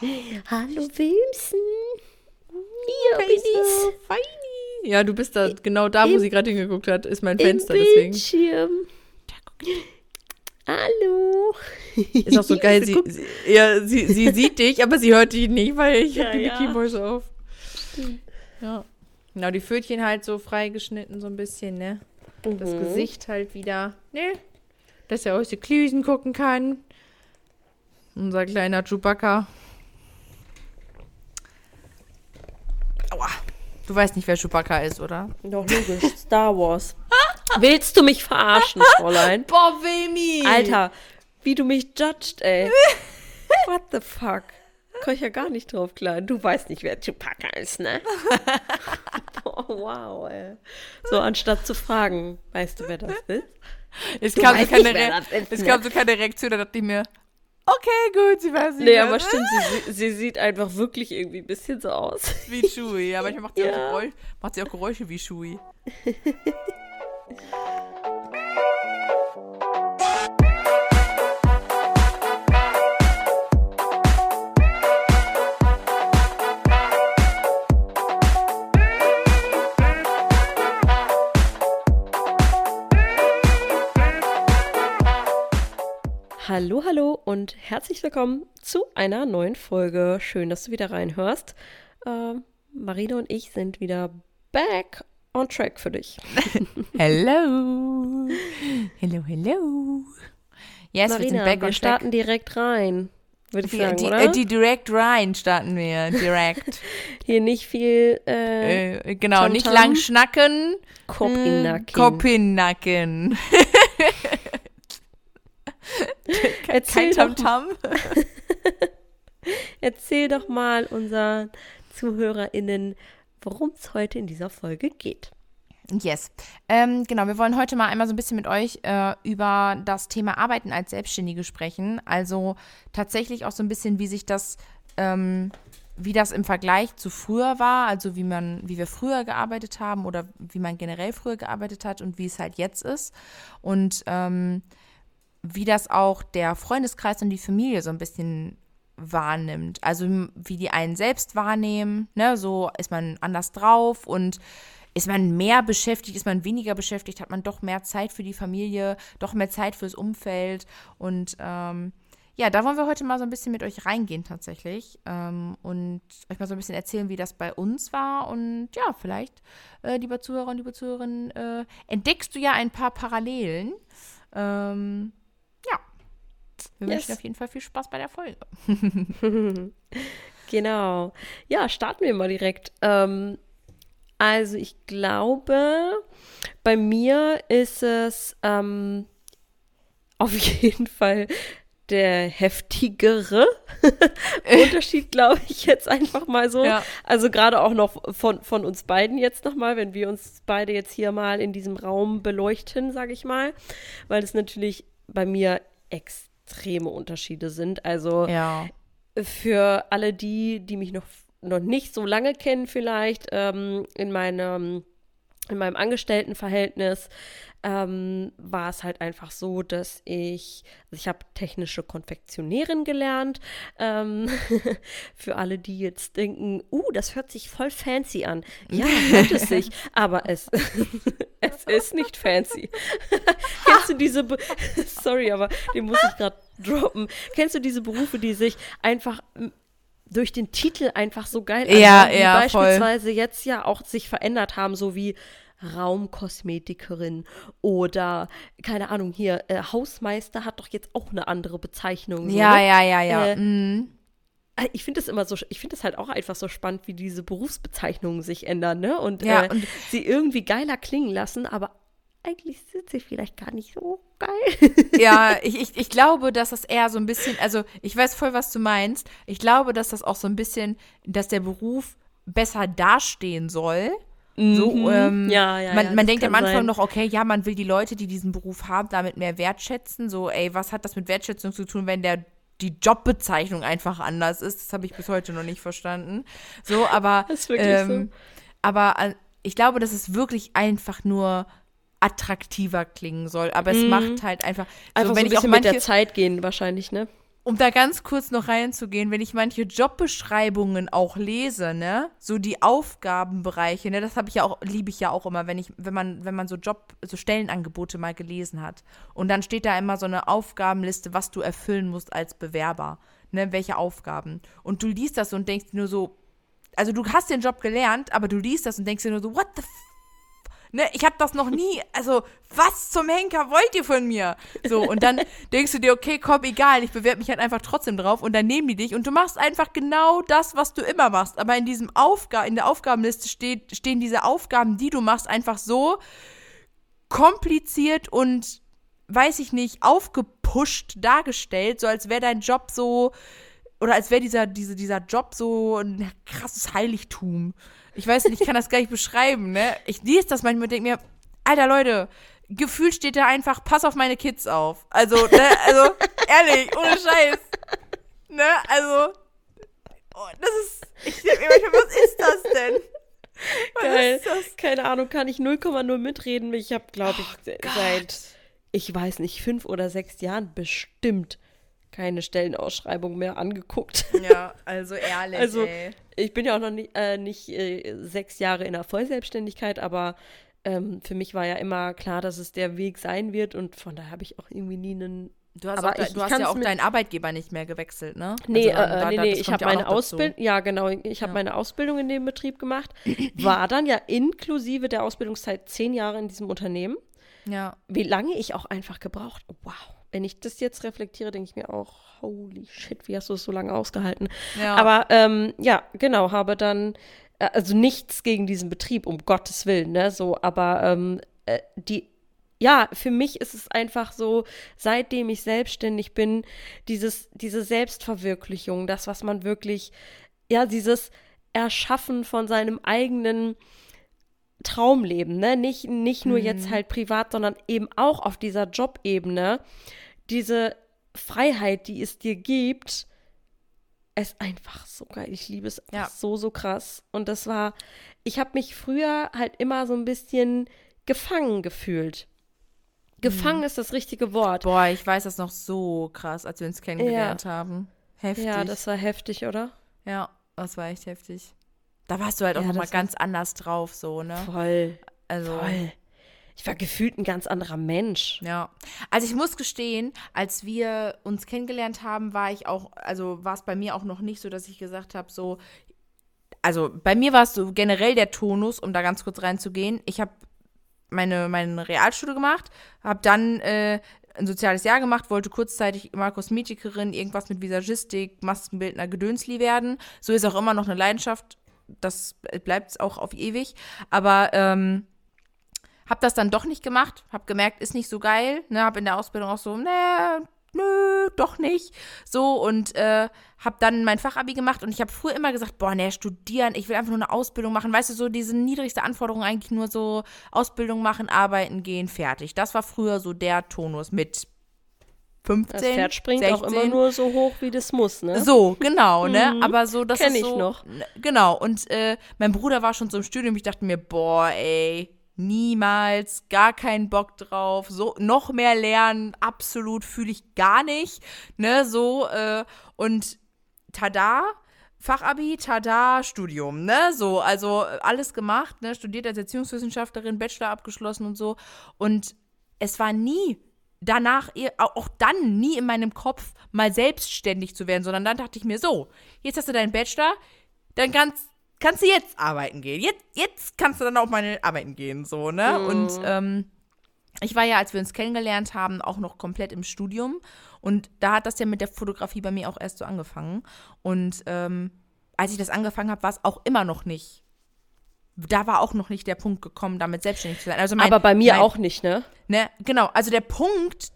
Hallo Wilmsen. Hier bin ich. Feini. Ja, du bist da genau da, wo Im- sie gerade hingeguckt hat, ist mein Im Fenster, deswegen. Bildschirm. Hallo. Ist auch so geil, sie, sie, ja, sie, sie sieht dich, aber sie hört dich nicht, weil ich Ja, habe die ja. Mickey Mouse auf. Ja. Genau, die Pfötchen halt so freigeschnitten, so ein bisschen, ne? Das Mhm. Gesicht halt wieder, ne? Dass er aus den Klüsen gucken kann. Unser kleiner Chewbacca. Du weißt nicht, wer Chewbacca ist, oder? Doch logisch, Star Wars. Willst du mich verarschen, Fräulein? Boah, Wilmi! Alter, wie du mich judged, ey. What the fuck? Kann ich ja gar nicht drauf klar. Du weißt nicht, wer Chewbacca ist, ne? oh, wow, ey. So, anstatt zu fragen, weißt du, wer das ist? Es Du kam, so keine nicht, wer Re- das ist, es ne? kam so keine Reaktion, da dachte ich mir, okay, gut, sie weiß nicht. Nee, aber das stimmt, sie, sie sieht einfach wirklich irgendwie ein bisschen so aus. Wie Shui. Ja, manchmal macht sie, auch, Ja. so Geräusch, macht sie auch Geräusche wie Shui. Hallo, hallo und herzlich willkommen zu einer neuen Folge. Schön, dass du wieder reinhörst. Ähm, Marina und ich sind wieder back on track für dich. Hello. Hello, hello. Yes, wir sind Marina, back wir on starten direkt rein, würde ich Die, sagen, die, oder? äh, die Direct Ryan starten wir. Direct. Hier nicht viel äh, äh, genau, Tamtam. nicht lang schnacken. Kopf in den Nacken. Kopf in den Nacken. Erzähl Kein doch, Tamtam. erzähl doch mal unseren ZuhörerInnen, worum es heute in dieser Folge geht. Yes. Ähm, genau, wir wollen heute mal einmal so ein bisschen mit euch äh, über das Thema Arbeiten als Selbstständige sprechen. Also tatsächlich auch so ein bisschen, wie sich das, ähm, wie das im Vergleich zu früher war, also wie man, wie wir früher gearbeitet haben oder wie man generell früher gearbeitet hat und wie es halt jetzt ist. Und ähm, wie das auch der Freundeskreis und die Familie so ein bisschen wahrnimmt. Also wie die einen selbst wahrnehmen, ne, so ist man anders drauf und ist man mehr beschäftigt, ist man weniger beschäftigt, hat man doch mehr Zeit für die Familie, doch mehr Zeit fürs Umfeld. Und ähm, ja, da wollen wir heute mal so ein bisschen mit euch reingehen tatsächlich ähm, und euch mal so ein bisschen erzählen, wie das bei uns war. Und ja, vielleicht, äh, lieber Zuhörer und liebe Zuhörerinnen, äh, entdeckst du ja ein paar Parallelen. Ähm, wir Yes. wünschen auf jeden Fall viel Spaß bei der Folge. Genau. Ja, starten wir mal direkt. Ähm, also ich glaube, bei mir ist es ähm, auf jeden Fall der heftigere Unterschied, glaube ich, jetzt einfach mal so. Ja. Also gerade auch noch von, von uns beiden jetzt nochmal, wenn wir uns beide jetzt hier mal in diesem Raum beleuchten, sage ich mal, weil es natürlich bei mir extreme Unterschiede sind. Also Ja. für alle die, die mich noch, noch nicht so lange kennen, vielleicht ähm, in meinem in meinem Angestelltenverhältnis ähm, war es halt einfach so, dass ich, also ich habe technische Konfektionärin gelernt. Ähm, für alle, die jetzt denken, uh, das hört sich voll fancy an. Ja, hört es sich, aber es, es ist nicht fancy. Kennst du diese, Be sorry, aber den muss ich gerade droppen. Kennst du diese Berufe, die sich einfach durch den Titel einfach so geil Ja, anhören, die ja, voll. beispielsweise jetzt ja auch sich verändert haben, so wie Raumkosmetikerin oder keine Ahnung hier äh, Hausmeister hat doch jetzt auch eine andere Bezeichnung. Ja, ne? ja, ja, ja. Äh, mhm. Äh, Ich finde das immer so, ich finde das halt auch einfach so spannend, wie diese Berufsbezeichnungen sich ändern, ne? Und, Ja, äh, und- sie irgendwie geiler klingen lassen, aber eigentlich sind sie vielleicht gar nicht so geil. Ja, ich, ich, ich glaube, dass das eher so ein bisschen, also ich weiß voll, was du meinst. Ich glaube, dass das auch so ein bisschen, dass der Beruf besser dastehen soll. So, ähm, Mhm. Ja, ja, man, ja, man das denkt am Anfang sein. noch, okay, ja, man will die Leute, die diesen Beruf haben, damit mehr wertschätzen. So, ey, was hat das mit Wertschätzung zu tun, wenn der die Jobbezeichnung einfach anders ist? Das habe ich bis heute noch nicht verstanden. So, aber Das ist wirklich ähm, aber äh, ich glaube, dass es wirklich einfach nur attraktiver klingen soll. Aber es macht halt einfach, Mhm. Einfach so, wenn ein ich auch bisschen mit der manche, Zeit gehen wahrscheinlich, ne? um da ganz kurz noch reinzugehen, wenn ich manche Jobbeschreibungen auch lese, ne, so die Aufgabenbereiche, ne, das habe ich ja auch, liebe ich ja auch immer, wenn ich, wenn man, wenn man so Job, so Stellenangebote mal gelesen hat. Und dann steht da immer so eine Aufgabenliste, was du erfüllen musst als Bewerber, ne, welche Aufgaben. Und du liest das und denkst nur so, also du hast den Job gelernt, aber du liest das und denkst dir nur so, what the f Ne, ich habe das noch nie. Also, was zum Henker wollt ihr von mir? So, und dann denkst du dir, okay, komm, egal, ich bewerbe mich halt einfach trotzdem drauf und dann nehmen die dich und du machst einfach genau das, was du immer machst. Aber in diesem Aufga in der Aufgabenliste steht, stehen diese Aufgaben, die du machst, einfach so kompliziert und weiß ich nicht, aufgepusht dargestellt, so als wäre dein Job so oder als wäre dieser, diese, dieser Job so ein krasses Heiligtum. Ich weiß nicht, ich kann das gar nicht beschreiben, ne? Ich lese das manchmal und denke mir, alter Leute, gefühlt steht da einfach, pass auf meine Kids auf. Also, ne, also, ehrlich, ohne Scheiß. Ne, also, oh, das ist, ich denke mir manchmal, was ist das denn? Was Geil. Keine Ahnung, kann ich 0,0 mitreden. Ich habe, glaube ich, oh seit, ich weiß nicht, fünf oder sechs Jahren bestimmt keine Stellenausschreibung mehr angeguckt. Ja, also ehrlich. also ey. ich bin ja auch noch nicht, äh, nicht äh, sechs Jahre in der Vollselbstständigkeit, aber ähm, für mich war ja immer klar, dass es der Weg sein wird und von daher habe ich auch irgendwie nie einen Du hast, auch, ich du hast ja auch deinen Arbeitgeber nicht mehr gewechselt, ne? Nee, also, äh, da, nee, nee, ich habe ja meine Ausbildung, ja genau, ich habe ja. meine Ausbildung in dem Betrieb gemacht, war dann ja inklusive der Ausbildungszeit zehn Jahre in diesem Unternehmen. Ja. Wie lange ich auch einfach gebraucht, wow wenn ich das jetzt reflektiere, denke ich mir auch, holy shit, wie hast du es so lange ausgehalten? Ja. Aber ähm, ja, genau, habe dann, äh, also nichts gegen diesen Betrieb, um Gottes Willen, ne, so, aber ähm, äh, die, ja, für mich ist es einfach so, seitdem ich selbstständig bin, dieses, diese Selbstverwirklichung, das, was man wirklich, ja, dieses Erschaffen von seinem eigenen Traumleben, ne? Nicht, nicht nur mhm. jetzt halt privat, sondern eben auch auf dieser Jobebene diese Freiheit, die es dir gibt, ist einfach so geil. Ich liebe es ja. so, so krass. Und das war, ich habe mich früher halt immer so ein bisschen gefangen gefühlt. Gefangen mhm. ist das richtige Wort. Boah, ich weiß das noch so krass, als wir uns kennengelernt ja. haben. Heftig. Ja, das war heftig, oder? Ja, das war echt heftig. Da warst du halt auch ja, nochmal ganz anders drauf, so, ne? Voll. Also. Voll ich war gefühlt ein ganz anderer Mensch. Ja. Also ich muss gestehen, als wir uns kennengelernt haben, war ich auch, also war es bei mir auch noch nicht so, dass ich gesagt habe, so, also bei mir war es so generell der Tonus, um da ganz kurz reinzugehen. Ich habe meine, meine Realschule gemacht, habe dann äh, ein soziales Jahr gemacht, wollte kurzzeitig immer Kosmetikerin, irgendwas mit Visagistik, Maskenbildner, Gedönsli werden. So ist auch immer noch eine Leidenschaft. Das bleibt auch auf ewig. Aber ähm, hab das dann doch nicht gemacht, hab gemerkt, ist nicht so geil, ne, hab in der Ausbildung auch so, ne, nö, doch nicht. So und äh, hab dann mein Fachabi gemacht und ich habe früher immer gesagt, boah, ne, studieren, ich will einfach nur eine Ausbildung machen. Weißt du, so diese niedrigste Anforderung eigentlich nur so Ausbildung machen, arbeiten gehen, fertig. Das war früher so der Tonus mit 15, Das Pferd springt 16. auch immer nur so hoch, wie das muss, ne? So, genau, ne? Mhm. Aber so, das Kenn ist ich so, noch. Genau, und äh, mein Bruder war schon so im Studium, ich dachte mir, boah, ey, niemals, gar keinen Bock drauf, so noch mehr lernen, absolut fühle ich gar nicht, ne, so äh, und tada, Fachabi, tada, Studium, ne, so, also alles gemacht, ne, studiert als Erziehungswissenschaftlerin, Bachelor abgeschlossen und so und es war nie danach, auch dann nie in meinem Kopf mal selbstständig zu werden, sondern dann dachte ich mir so, jetzt hast du deinen Bachelor, dann kannst kannst du jetzt arbeiten gehen. Jetzt, jetzt kannst du dann auch mal arbeiten gehen, so, ne? Mhm. Und ähm, ich war ja, als wir uns kennengelernt haben, auch noch komplett im Studium. Und da hat das ja mit der Fotografie bei mir auch erst so angefangen. Und ähm, als ich das angefangen habe, war es auch immer noch nicht. Da war auch noch nicht der Punkt gekommen, damit selbstständig zu sein. Also mein, Aber bei mir mein, auch nicht, ne? Ne, genau. Also der Punkt,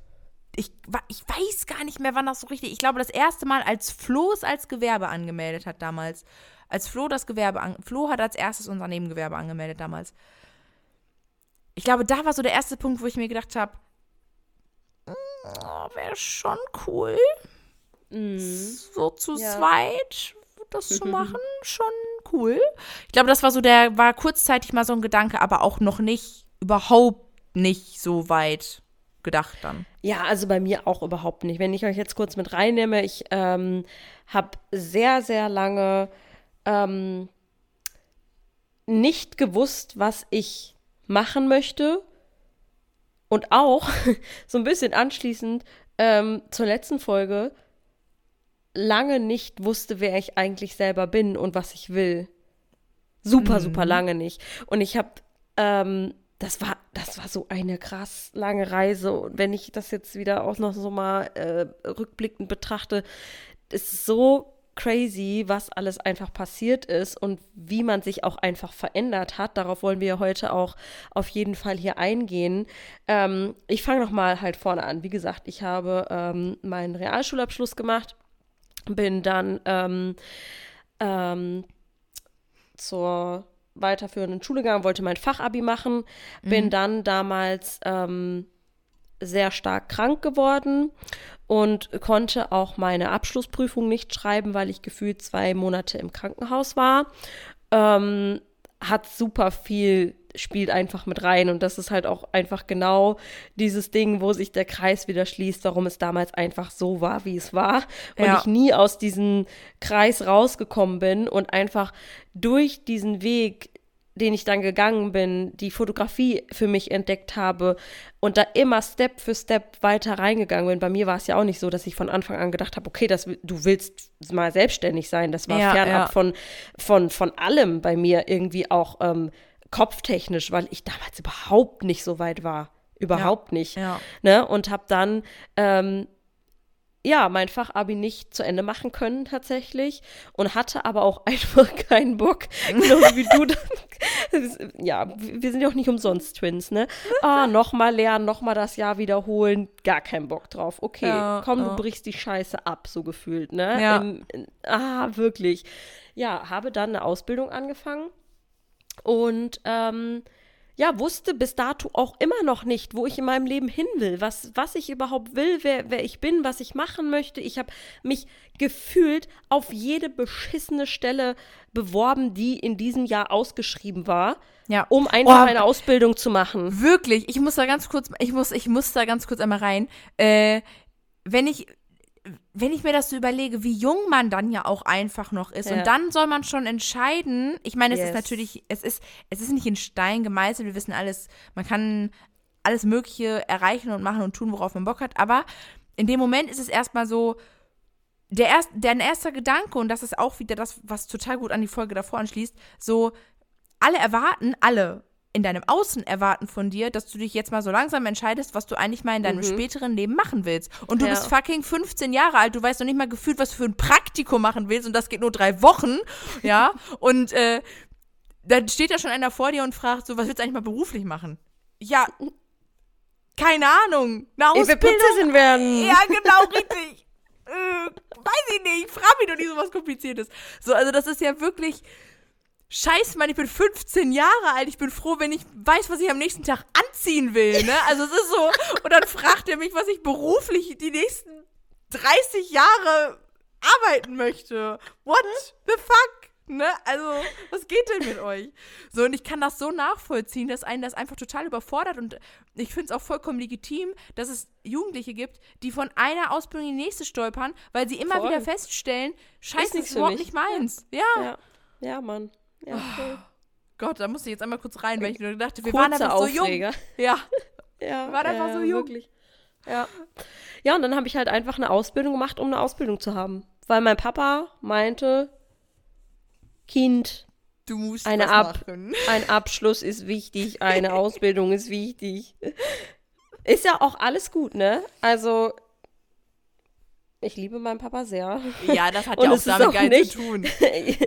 ich, ich weiß gar nicht mehr, wann das so richtig. Ich glaube, das erste Mal, als Flo es als Gewerbe angemeldet hat damals, als Flo das Gewerbe an, Flo hat als erstes unser Nebengewerbe angemeldet damals. Ich glaube, da war so der erste Punkt, wo ich mir gedacht habe, oh, wäre schon cool, mm. so zu ja. zweit das zu machen, schon cool. Ich glaube, das war so der, war kurzzeitig mal so ein Gedanke, aber auch noch nicht, überhaupt nicht so weit gedacht dann. Ja, also bei mir auch überhaupt nicht. Wenn ich euch jetzt kurz mit reinnehme, ich ähm, habe sehr, sehr lange ähm, nicht gewusst, was ich machen möchte. Und auch so ein bisschen anschließend ähm, zur letzten Folge lange nicht wusste, wer ich eigentlich selber bin und was ich will. Super, mhm. super lange nicht. Und ich habe, ähm, das war, das war so eine krass lange Reise. Und wenn ich das jetzt wieder auch noch so mal äh, rückblickend betrachte, ist so crazy, was alles einfach passiert ist und wie man sich auch einfach verändert hat. Darauf wollen wir heute auch auf jeden Fall hier eingehen. Ähm, ich fange noch mal halt vorne an. Wie gesagt, ich habe ähm, meinen Realschulabschluss gemacht, bin dann ähm, ähm zur weiterführenden Schule gegangen, wollte mein Fachabi machen, bin mhm. dann damals ähm, sehr stark krank geworden und konnte auch meine Abschlussprüfung nicht schreiben, weil ich gefühlt zwei Monate im Krankenhaus war. Ähm, hat super viel, spielt einfach mit rein und das ist halt auch einfach genau dieses Ding, wo sich der Kreis wieder schließt, warum es damals einfach so war, wie es war und ja. ich nie aus diesem Kreis rausgekommen bin und einfach durch diesen Weg den ich dann gegangen bin, die Fotografie für mich entdeckt habe und da immer Step für Step weiter reingegangen bin. Bei mir war es ja auch nicht so, dass ich von Anfang an gedacht habe, okay, das, du willst mal selbstständig sein. Das war ja, fernab ja. Von, von, von allem bei mir irgendwie auch ähm, kopftechnisch, weil ich damals überhaupt nicht so weit war. Überhaupt ja, nicht. Ne? Und habe dann ähm, ja, mein Fachabi nicht zu Ende machen können tatsächlich und hatte aber auch einfach keinen Bock, genauso wie du. Dann, ja, wir sind ja auch nicht umsonst Twins, ne? Ah, nochmal lernen, nochmal das Jahr wiederholen, gar keinen Bock drauf. Okay, ja, komm, ja. du brichst die Scheiße ab, so gefühlt, ne? Ja. Im, ah, wirklich. Ja, habe dann eine Ausbildung angefangen und ähm, ja, wusste bis dato auch immer noch nicht, wo ich in meinem Leben hin will, was, was ich überhaupt will, wer, wer ich bin, was ich machen möchte. Ich habe mich gefühlt auf jede beschissene Stelle beworben, die in diesem Jahr ausgeschrieben war, ja. um einfach oh, eine Ausbildung zu machen. Wirklich, ich muss da ganz kurz, ich muss, ich muss da ganz kurz einmal rein. Äh, wenn ich wenn ich mir das so überlege, wie jung man dann ja auch einfach noch ist ja. und dann soll man schon entscheiden. Ich meine, es yes. ist natürlich, es ist, es ist nicht in Stein gemeißelt. Wir wissen alles, man kann alles Mögliche erreichen und machen und tun, worauf man Bock hat. Aber in dem Moment ist es erstmal so, der erst, dein erster Gedanke, und das ist auch wieder das, was total gut an die Folge davor anschließt, so, alle erwarten, alle, in deinem Außen erwarten von dir, dass du dich jetzt mal so langsam entscheidest, was du eigentlich mal in deinem mhm. späteren Leben machen willst. Und du ja. bist fucking 15 Jahre alt, du weißt noch nicht mal gefühlt, was du für ein Praktikum machen willst und das geht nur drei Wochen, ja. und äh, dann steht da schon einer vor dir und fragt so, was willst du eigentlich mal beruflich machen? Ja, keine Ahnung. Eine Ausbildung. Ich will Prinzessin werden. Ja, genau, richtig. äh, weiß ich nicht. Frag mich doch nicht so was Kompliziertes. So, also das ist ja wirklich Scheiß, Mann, ich bin 15 Jahre alt. Ich bin froh, wenn ich weiß, was ich am nächsten Tag anziehen will, ne? Also es ist so. Und dann fragt er mich, was ich beruflich die nächsten 30 Jahre arbeiten möchte. What the fuck? Ne? Also, was geht denn mit euch? So, und ich kann das so nachvollziehen, dass einen das einfach total überfordert. Und ich finde es auch vollkommen legitim, dass es Jugendliche gibt, die von einer Ausbildung in die nächste stolpern, weil sie immer Voll. wieder feststellen, scheiße, ist, ist überhaupt nicht meins. Ja. Ja, ja Mann. Ja, okay. oh, Gott, da musste ich jetzt einmal kurz rein, weil ich nur dachte, wir Kurze waren einfach Aufreger. so jung. Ja. ja, wir waren einfach ja, so jung. Wirklich. Ja. Ja, und dann habe ich halt einfach eine Ausbildung gemacht, um eine Ausbildung zu haben. Weil mein Papa meinte, Kind, du musst eine Ab machen. ein Abschluss ist wichtig, eine Ausbildung ist wichtig. Ist ja auch alles gut, ne? Also ich liebe meinen Papa sehr. Ja, das hat ja auch damit gar nichts zu tun.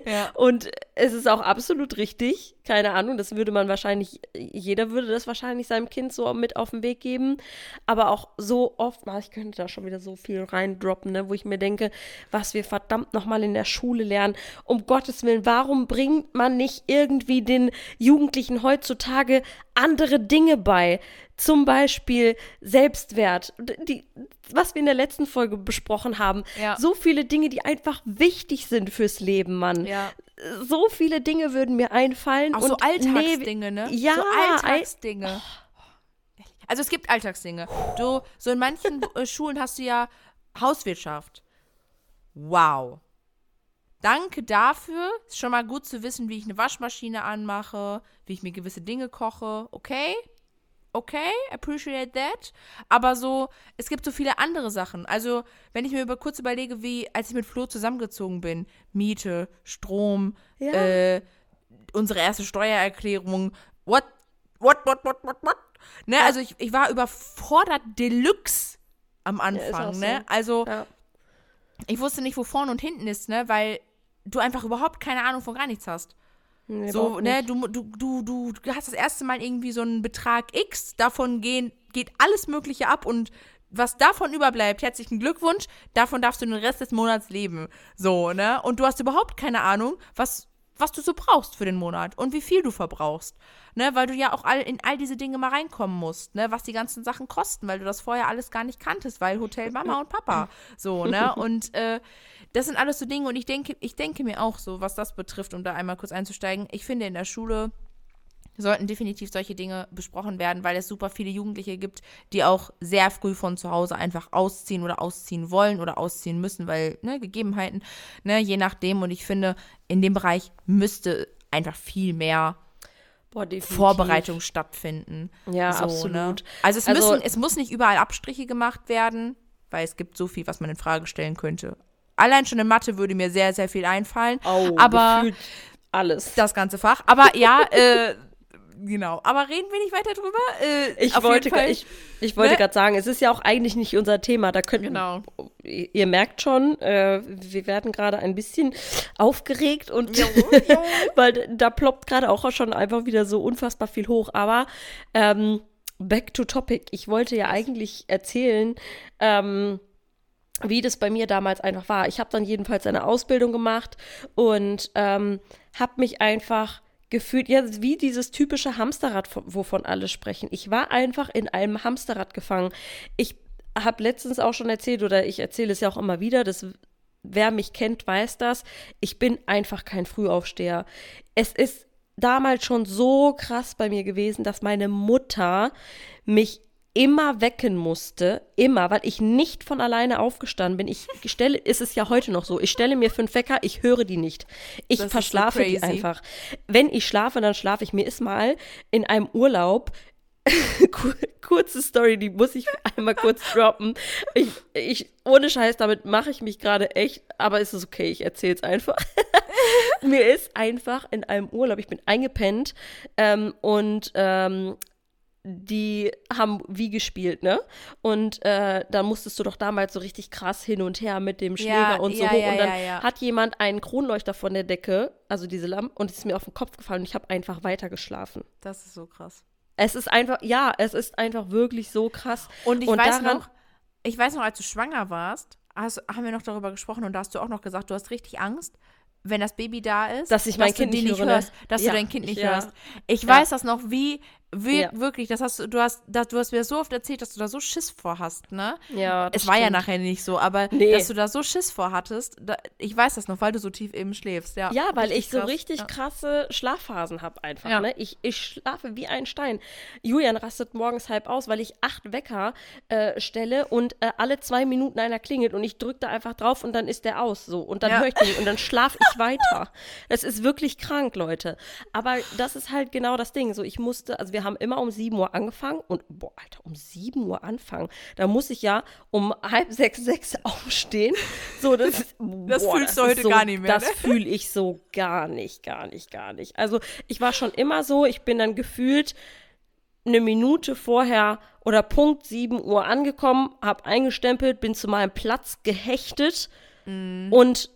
ja. Und es ist auch absolut richtig. Keine Ahnung, das würde man wahrscheinlich, jeder würde das wahrscheinlich seinem Kind so mit auf den Weg geben. Aber auch so oft, ich könnte da schon wieder so viel reindroppen, ne, wo ich mir denke, was wir verdammt nochmal in der Schule lernen. Um Gottes Willen, warum bringt man nicht irgendwie den Jugendlichen heutzutage andere Dinge bei? Zum Beispiel Selbstwert, die, was wir in der letzten Folge besprochen haben. Ja. So viele Dinge, die einfach wichtig sind fürs Leben, Mann. Ja. So viele Dinge würden mir einfallen. Auch und so Alltagsdinge, ne? Ja. So Alltagsdinge. Also es gibt Alltagsdinge. Du, so in manchen äh, Schulen hast du ja Hauswirtschaft. Wow. Danke dafür. Ist schon mal gut zu wissen, wie ich eine Waschmaschine anmache, wie ich mir gewisse Dinge koche. Okay? Okay, appreciate that. Aber so, es gibt so viele andere Sachen. Also, wenn ich mir über, kurz überlege, wie, als ich mit Flo zusammengezogen bin, Miete, Strom, Ja. äh, unsere erste Steuererklärung, what, what, what, what, what, what? Ne, also ich, ich war überfordert Deluxe am Anfang, so. ne? Also, Ja. ich wusste nicht, wo vorne und hinten ist, ne? Weil du einfach überhaupt keine Ahnung von gar nichts hast. Nee, So, ne, du, du, du, du hast das erste Mal irgendwie so einen Betrag X, davon gehen, geht alles Mögliche ab und was davon überbleibt, herzlichen Glückwunsch, davon darfst du den Rest des Monats leben. So, ne? Und du hast überhaupt keine Ahnung, was, was du so brauchst für den Monat und wie viel du verbrauchst. Ne, weil du ja auch all, in all diese Dinge mal reinkommen musst, ne, was die ganzen Sachen kosten, weil du das vorher alles gar nicht kanntest, weil Hotel Mama und Papa. So, ne? Und äh, das sind alles so Dinge und ich denke, ich denke mir auch so, was das betrifft, um da einmal kurz einzusteigen, ich finde in der Schule sollten definitiv solche Dinge besprochen werden, weil es super viele Jugendliche gibt, die auch sehr früh von zu Hause einfach ausziehen oder ausziehen wollen oder ausziehen müssen, weil, ne, Gegebenheiten, ne, je nachdem. Und ich finde, in dem Bereich müsste einfach viel mehr Boah. Vorbereitung stattfinden. Ja, So, absolut. Ne? Also es Also- müssen, es muss nicht überall Abstriche gemacht werden, weil es gibt so viel, was man in Frage stellen könnte. Allein schon in Mathe würde mir sehr, sehr viel einfallen. Oh, aber gefühlt alles. das ganze Fach. Aber ja, äh, genau. Aber reden wir nicht weiter drüber. Äh, Ich wollte, Fall. ich, ich wollte Ne? gerade sagen, es ist ja auch eigentlich nicht unser Thema. Da könnten, Genau. ihr merkt schon, äh, wir werden gerade ein bisschen aufgeregt und weil da ploppt gerade auch schon einfach wieder so unfassbar viel hoch. Aber ähm, back to topic. Ich wollte ja eigentlich erzählen, ähm, wie das bei mir damals einfach war. Ich habe dann jedenfalls eine Ausbildung gemacht und ähm, habe mich einfach gefühlt, ja, wie dieses typische Hamsterrad, von- wovon alle sprechen. Ich war einfach in einem Hamsterrad gefangen. Ich habe letztens auch schon erzählt, oder ich erzähle es ja auch immer wieder, dass wer mich kennt, weiß das. Ich bin einfach kein Frühaufsteher. Es ist damals schon so krass bei mir gewesen, dass meine Mutter mich immer wecken musste, immer, weil ich nicht von alleine aufgestanden bin. Ich stelle, ist es ja heute noch so, ich stelle mir fünf Wecker, ich höre die nicht. Ich Das ist so verschlafe die einfach. Wenn ich schlafe, dann schlafe ich. Mir ist mal in einem Urlaub Kur- kurze Story, die muss ich einmal kurz droppen. Ich, ich, ohne Scheiß, damit mache ich mich gerade echt, aber es ist okay, ich erzähle es einfach. Mir ist einfach in einem Urlaub, ich bin eingepennt ähm, und ähm, die haben wie gespielt, ne? Und äh, da musstest du doch damals so richtig krass hin und her mit dem Schläger Ja, und so ja, hoch. ja, und dann hat jemand einen Kronleuchter von der Decke, also diese Lampe, und es ist mir auf den Kopf gefallen und ich habe einfach weiter geschlafen. Das ist so krass. Es ist einfach, ja, es ist einfach wirklich so krass. Und ich Und weiß daran- noch, ich weiß noch, als du schwanger warst, hast, haben wir noch darüber gesprochen und da hast du auch noch gesagt, du hast richtig Angst, wenn das Baby da ist, Dass ich mein du Kind nicht nicht höre, hörst, dass Ja, du dein Kind nicht ja. hörst. Ich Ja. weiß das noch, wie, wie Ja. wirklich, das hast du, du hast, das, du hast mir so oft erzählt, dass du da so Schiss vor hast, ne? Ja, das Es war ja nachher nicht so, aber Nee. dass du da so Schiss vor hattest, da, ich weiß das noch, weil du so tief eben schläfst, ja. Ja, weil ich so krass. richtig Ja. krasse Schlafphasen habe einfach. Ja. Ne? Ich, ich schlafe wie ein Stein. Julian rastet morgens halb aus, weil ich acht Wecker äh, stelle und äh, alle zwei Minuten einer klingelt und ich drücke da einfach drauf und dann ist der aus so und dann höre ich den und dann schlafe ich weiter. Das ist wirklich krank, Leute. Aber das ist halt genau das Ding. So, ich musste, also wir haben immer um 7 Uhr angefangen und boah, Alter, um 7 Uhr anfangen. Da muss ich ja um halb sechs, sechs aufstehen. So, das, Das boah, fühlst du ist heute so, gar nicht mehr, Das ne? fühle ich so gar nicht, gar nicht, gar nicht. Also ich war schon immer so, ich bin dann gefühlt eine Minute vorher oder Punkt 7 Uhr angekommen, habe eingestempelt, bin zu meinem Platz gehechtet Mhm. und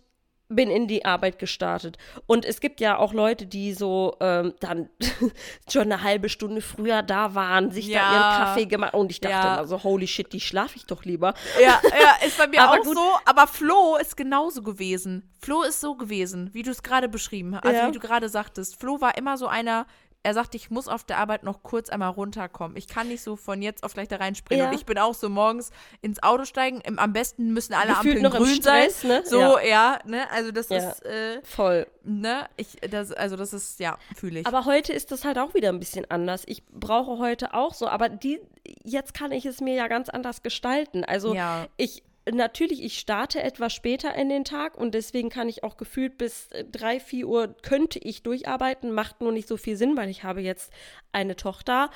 bin in die Arbeit gestartet. Und es gibt ja auch Leute, die so ähm, dann schon eine halbe Stunde früher da waren, sich da Ja. ihren Kaffee gemacht. Und ich dachte Ja. so, holy shit, die schlafe ich doch lieber. Ja, ja, ist bei mir auch gut. so, aber Flo ist genauso gewesen. Flo ist so gewesen, wie du es gerade beschrieben hast, also wie du gerade sagtest. Flo war immer so einer, er sagt, ich muss auf der Arbeit noch kurz einmal runterkommen. Ich kann nicht so von jetzt auf gleich da reinspringen. Ja. Und ich bin auch so morgens ins Auto steigen. Im, am besten müssen alle Gefühlt Ampeln noch im grün Stress, sein. ne? So, Ja. ja, ne? Also das Ja. ist, äh, Voll. ne? Ich, das, also das ist, ja, fühle ich. Aber heute ist das halt auch wieder ein bisschen anders. Ich brauche heute auch so, aber die, jetzt kann ich es mir ja ganz anders gestalten. Also Ja. ich, natürlich, ich starte etwas später in den Tag und deswegen kann ich auch gefühlt bis äh, drei, vier Uhr könnte ich durcharbeiten, macht nur nicht so viel Sinn, weil ich habe jetzt eine Tochter.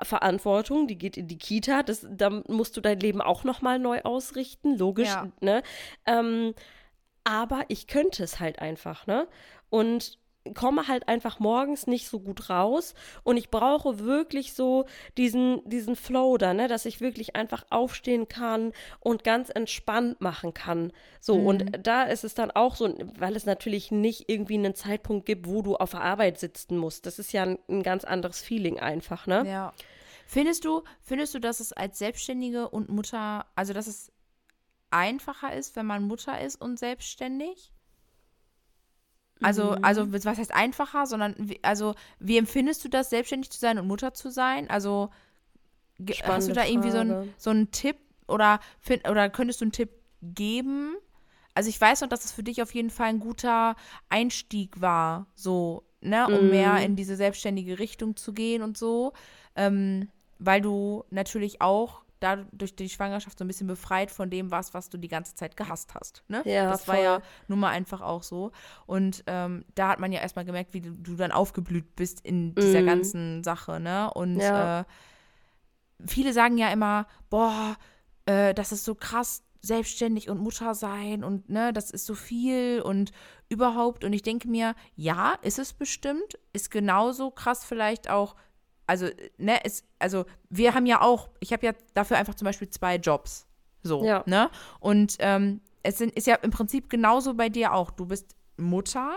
Verantwortung, die geht in die Kita, das, da musst du dein Leben auch nochmal neu ausrichten, logisch, Ja. ne? Ähm, aber ich könnte es halt einfach, ne? Und komme halt einfach morgens nicht so gut raus und ich brauche wirklich so diesen, diesen Flow da, ne, dass ich wirklich einfach aufstehen kann und ganz entspannt machen kann. So, und da ist es dann auch so, weil es natürlich nicht irgendwie einen Zeitpunkt gibt, wo du auf der Arbeit sitzen musst. Das ist ja ein, ein ganz anderes Feeling einfach, ne? Ja. Findest du, findest du, dass es als Selbstständige und Mutter, also dass es einfacher ist, wenn man Mutter ist und selbstständig? Also, Mhm. also was heißt einfacher, sondern wie, also wie empfindest du das, selbstständig zu sein und Mutter zu sein? Also ge- hast du Spannende da irgendwie so, ein, so einen Tipp oder, find, oder könntest du einen Tipp geben? Also ich weiß noch, dass es für dich auf jeden Fall ein guter Einstieg war, so, ne, um Mhm. mehr in diese selbstständige Richtung zu gehen und so, ähm, weil du natürlich auch da durch die Schwangerschaft so ein bisschen befreit von dem warst, was du die ganze Zeit gehasst hast, ne? Ja, das war voll. ja nun mal einfach auch so. Und ähm, da hat man ja erstmal gemerkt, wie du, du dann aufgeblüht bist in dieser Mhm. ganzen Sache, ne? Und Ja. äh, viele sagen ja immer, boah, äh, das ist so krass, selbstständig und Mutter sein und ne, das ist so viel und überhaupt. Und ich denke mir, ja, ist es bestimmt, ist genauso krass vielleicht auch, also, ne, ist, also wir haben ja auch, ich habe ja dafür einfach zum Beispiel zwei Jobs. So, Ja. ne? Und ähm, es sind, ist ja im Prinzip genauso bei dir auch. Du bist Mutter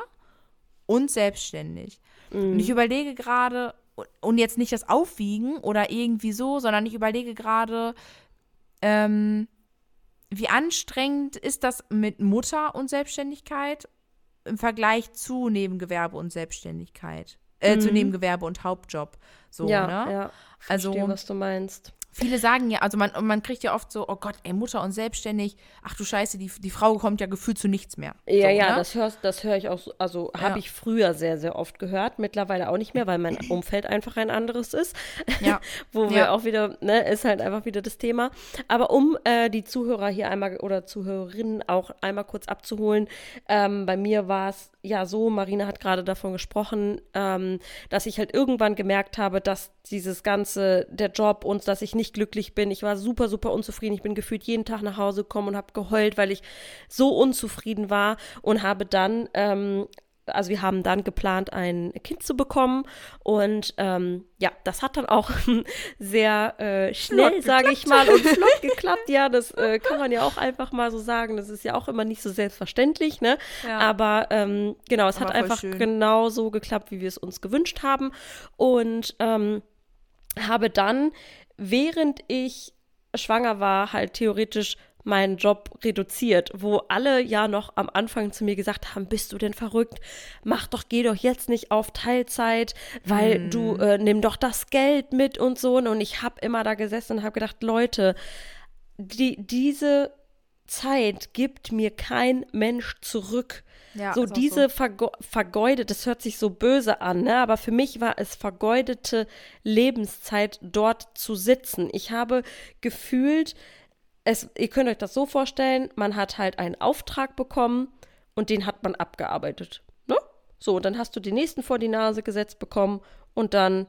und selbstständig. Und ich überlege gerade, und jetzt nicht das Aufwiegen oder irgendwie so, sondern ich überlege gerade, ähm, wie anstrengend ist das mit Mutter und Selbstständigkeit im Vergleich zu Nebengewerbe und Selbstständigkeit? Äh, zu Mhm. Nebengewerbe und Hauptjob. So, ja, ne? ja. Also- Verstehe, was du meinst. Viele sagen ja, also man, man kriegt ja oft so, oh Gott, ey, Mutter und selbstständig, ach du Scheiße, die, die Frau kommt ja gefühlt zu nichts mehr. Ja, so, ja, ne? das hörst, das höre ich auch, so, also Ja. habe ich früher sehr, sehr oft gehört, mittlerweile auch nicht mehr, weil mein Umfeld einfach ein anderes ist. Ja. Wo wir Ja. auch wieder, ne, ist halt einfach wieder das Thema. Aber um äh, die Zuhörer hier einmal oder Zuhörerinnen auch einmal kurz abzuholen, ähm, bei mir war es ja so, Marina hat gerade davon gesprochen, ähm, dass ich halt irgendwann gemerkt habe, dass dieses ganze, der Job und dass ich nicht glücklich bin. Ich war super, super unzufrieden. Ich bin gefühlt jeden Tag nach Hause gekommen und habe geheult, weil ich so unzufrieden war und habe dann ähm, also wir haben dann geplant, ein Kind zu bekommen. Und ähm, ja, das hat dann auch sehr äh, schnell, sage ich mal, und flott geklappt. Ja, das äh, kann man ja auch einfach mal so sagen. Das ist ja auch immer nicht so selbstverständlich, ne? Ja. Aber ähm, genau, es hat Aber voll einfach schön. genau so geklappt, wie wir es uns gewünscht haben. Und ähm, habe dann, während ich schwanger war, halt theoretisch meinen Job reduziert, wo alle ja noch am Anfang zu mir gesagt haben, bist du denn verrückt? Mach doch, geh doch jetzt nicht auf Teilzeit, weil du äh, nimm doch das Geld mit und so. Und ich habe immer da gesessen und habe gedacht, Leute, die, diese Zeit gibt mir kein Mensch zurück. Ja, so diese vergo vergeudet, das hört sich so böse an, ne? aber für mich war es vergeudete Lebenszeit, dort zu sitzen. Ich habe gefühlt, es, ihr könnt euch das so vorstellen, man hat halt einen Auftrag bekommen und den hat man abgearbeitet. Ne? So, und dann hast du den nächsten vor die Nase gesetzt bekommen und dann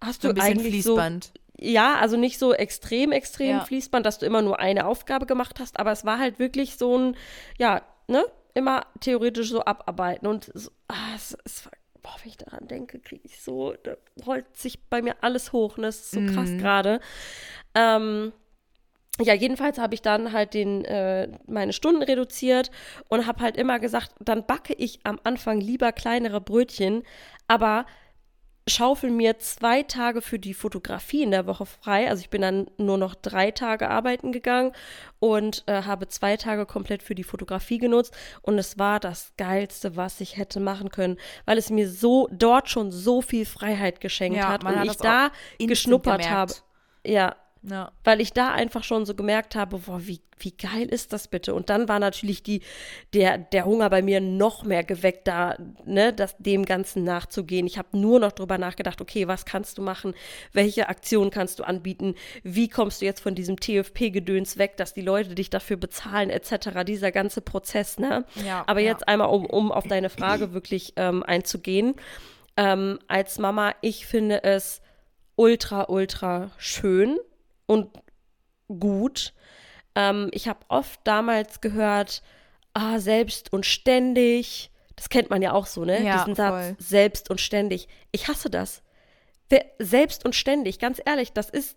hast so du ein bisschen eigentlich Fließband. so ja, also nicht so extrem, extrem Ja. Fließband, dass du immer nur eine Aufgabe gemacht hast, aber es war halt wirklich so ein, ja, ne, immer theoretisch so abarbeiten und so, ah, es, es war, boah, wenn ich daran denke, kriege ich so, da rollt sich bei mir alles hoch, ne, das ist so krass Mhm. gerade. Ähm, ja, jedenfalls habe ich dann halt den, äh, meine Stunden reduziert und habe halt immer gesagt, dann backe ich am Anfang lieber kleinere Brötchen, aber schaufel mir zwei Tage für die Fotografie in der Woche frei. Also ich bin dann nur noch drei Tage arbeiten gegangen und äh, habe zwei Tage komplett für die Fotografie genutzt. Und es war das Geilste, was ich hätte machen können, weil es mir so dort schon so viel Freiheit geschenkt Ja, hat und hat ich da geschnuppert gemerkt. habe. Ja, Ja. weil ich da einfach schon so gemerkt habe, boah, wie, wie geil ist das bitte? Und dann war natürlich die, der, der Hunger bei mir noch mehr geweckt, da, ne, das, dem Ganzen nachzugehen. Ich habe nur noch drüber nachgedacht, okay, was kannst du machen? Welche Aktion kannst du anbieten? Wie kommst du jetzt von diesem TFP-Gedöns weg, dass die Leute dich dafür bezahlen, etc., dieser ganze Prozess, ne? Ja, Aber ja. jetzt einmal, um, um auf deine Frage wirklich ähm, einzugehen. Ähm, als Mama, ich finde es ultra, ultra schön und gut. Ähm, ich habe oft damals gehört, ah, selbst und ständig. Das kennt man ja auch so, ne? Ja, Diesen Satz, voll. selbst und ständig. Ich hasse das. Selbst und ständig, ganz ehrlich, das ist,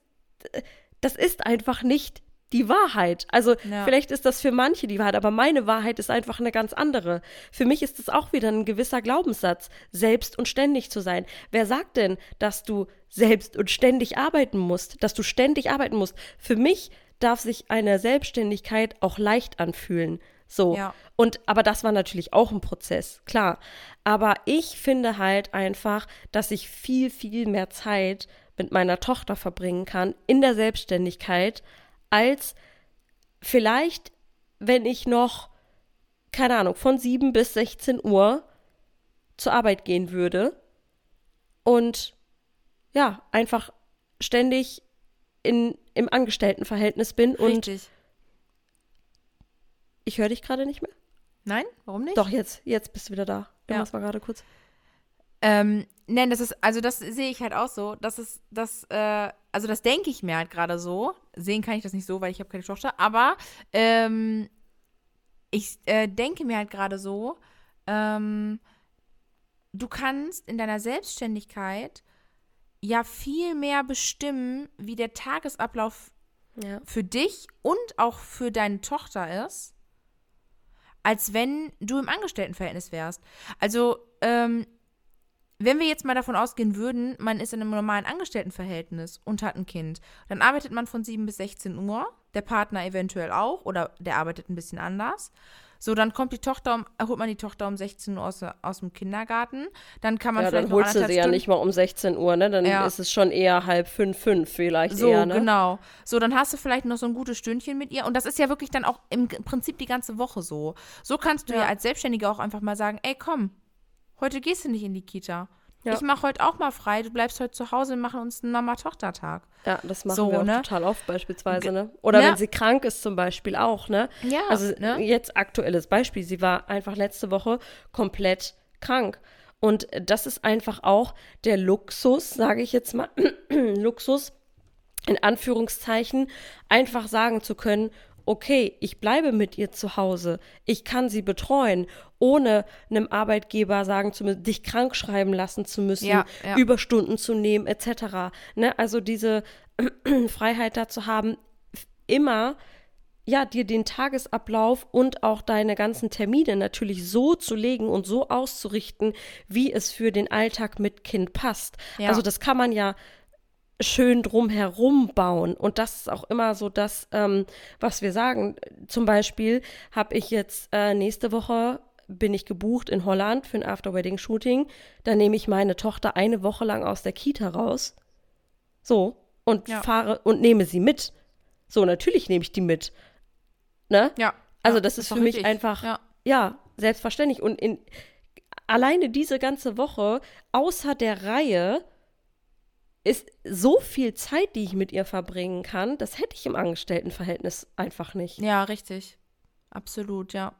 das ist einfach nicht die Wahrheit. Also Ja. vielleicht ist das für manche die Wahrheit, aber meine Wahrheit ist einfach eine ganz andere. Für mich ist es auch wieder ein gewisser Glaubenssatz, selbst und ständig zu sein. Wer sagt denn, dass du selbst und ständig arbeiten musst, dass du ständig arbeiten musst? Für mich darf sich eine Selbstständigkeit auch leicht anfühlen. So. Ja. Und aber das war natürlich auch ein Prozess, klar. Aber ich finde halt einfach, dass ich viel, viel mehr Zeit mit meiner Tochter verbringen kann in der Selbstständigkeit, als vielleicht, wenn ich noch, keine Ahnung, von 7 bis 16 Uhr zur Arbeit gehen würde und ja, einfach ständig in, im Angestelltenverhältnis bin und Richtig. ich höre dich gerade nicht mehr. Nein? Warum nicht? Doch, jetzt, jetzt bist du wieder da. Ja. Irgendwas war gerade kurz. Ähm, nein, das ist, also das sehe ich halt auch so. Das ist, das, äh, also das denke ich mir halt gerade so. Sehen kann ich das nicht so, weil ich habe keine Tochter. Aber ähm, ich äh, denke mir halt gerade so, ähm, du kannst in deiner Selbstständigkeit ja viel mehr bestimmen, wie der Tagesablauf Ja. für dich und auch für deine Tochter ist, als wenn du im Angestelltenverhältnis wärst. Also, ähm, wenn wir jetzt mal davon ausgehen würden, man ist in einem normalen Angestelltenverhältnis und hat ein Kind, dann arbeitet man von 7 bis 16 Uhr, der Partner eventuell auch oder der arbeitet ein bisschen anders. So, dann kommt die Tochter, um, holt man die Tochter um 16 Uhr aus, aus dem Kindergarten. Dann kann man Ja, vielleicht dann holst du sie ja Stunden nicht mal um 16 Uhr, ne? Dann Ja. ist es schon eher halb fünf, fünf vielleicht So, eher, ne? genau. So, dann hast du vielleicht noch so ein gutes Stündchen mit ihr. Und das ist ja wirklich dann auch im Prinzip die ganze Woche so. So kannst du ja, Ja. als Selbstständige auch einfach mal sagen, ey, komm, heute gehst du nicht in die Kita. Ja. Ich mache heute auch mal frei, du bleibst heute zu Hause, wir machen uns einen Mama-Tochter-Tag. Ja, das machen So, wir auch ne? total oft beispielsweise, ne? Oder Ne? wenn sie krank ist zum Beispiel auch, ne? Ja, Also ne? jetzt aktuelles Beispiel, sie war einfach letzte Woche komplett krank. Und das ist einfach auch der Luxus, sage ich jetzt mal, Luxus, in Anführungszeichen, einfach sagen zu können, okay, ich bleibe mit ihr zu Hause, ich kann sie betreuen, ohne einem Arbeitgeber sagen zu müssen, dich krank schreiben lassen zu müssen, Ja, ja. Überstunden zu nehmen, etc. Ne? Also diese Freiheit da zu haben, immer ja, dir den Tagesablauf und auch deine ganzen Termine natürlich so zu legen und so auszurichten, wie es für den Alltag mit Kind passt. Ja. Also das kann man ja schön drumherum bauen. Und das ist auch immer so das, ähm, was wir sagen. Zum Beispiel habe ich jetzt äh, nächste Woche bin ich gebucht in Holland für ein After-Wedding-Shooting. Da nehme ich meine Tochter eine Woche lang aus der Kita raus. So. Und Ja. fahre und nehme sie mit. So, natürlich nehme ich die mit. Ne? Ja. Also ja, das ist doch für mich richtig. einfach, Ja. ja, selbstverständlich. Und in, alleine diese ganze Woche, außer der Reihe, ist so viel Zeit, die ich mit ihr verbringen kann, das hätte ich im Angestelltenverhältnis einfach nicht. Ja, richtig. Absolut, ja.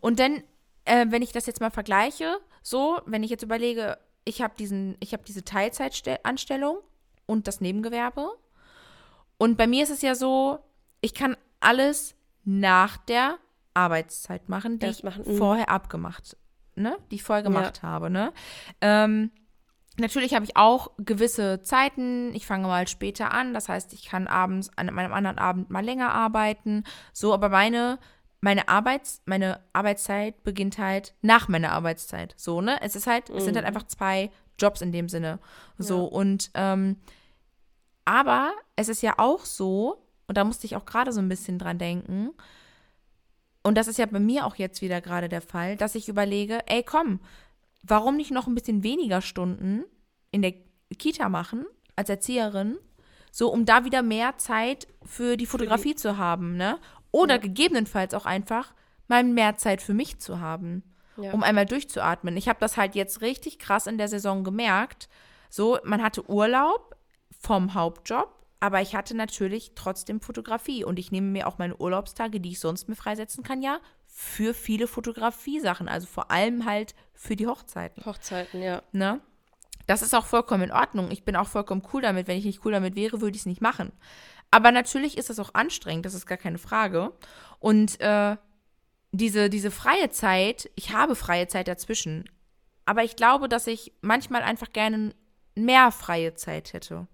Und dann, äh, wenn ich das jetzt mal vergleiche, so, wenn ich jetzt überlege, ich habe diesen, ich habe diese Teilzeitanstellung und das Nebengewerbe. Und bei mir ist es ja so, ich kann alles nach der Arbeitszeit machen, die Das ich machen, mhm. vorher abgemacht, ne, die ich vorher gemacht habe, ne. Ähm, Natürlich habe ich auch gewisse Zeiten. Ich fange mal später an. Das heißt, ich kann abends an meinem anderen Abend mal länger arbeiten. So, aber meine, meine Arbeits, meine Arbeitszeit beginnt halt nach meiner Arbeitszeit. So, ne? Es ist halt, es sind halt einfach zwei Jobs in dem Sinne. So, Ja. und ähm, aber es ist ja auch so, und da musste ich auch gerade so ein bisschen dran denken, und das ist ja bei mir auch jetzt wieder gerade der Fall, dass ich überlege, ey, komm, warum nicht noch ein bisschen weniger Stunden in der Kita machen als Erzieherin, so um da wieder mehr Zeit für die Fotografie zu haben, ne? Oder Ja. gegebenenfalls auch einfach mal mehr Zeit für mich zu haben, Ja. um einmal durchzuatmen. Ich habe das halt jetzt richtig krass in der Saison gemerkt. So, man hatte Urlaub vom Hauptjob, aber ich hatte natürlich trotzdem Fotografie und ich nehme mir auch meine Urlaubstage, die ich sonst mir freisetzen kann, ja, für viele Fotografiesachen, also vor allem halt für die Hochzeiten. Hochzeiten, ja. Ne? Das ist auch vollkommen in Ordnung. Ich bin auch vollkommen cool damit. Wenn ich nicht cool damit wäre, würde ich es nicht machen. Aber natürlich ist das auch anstrengend, das ist gar keine Frage. Und äh, diese, diese freie Zeit, ich habe freie Zeit dazwischen. Aber ich glaube, dass ich manchmal einfach gerne mehr freie Zeit hätte.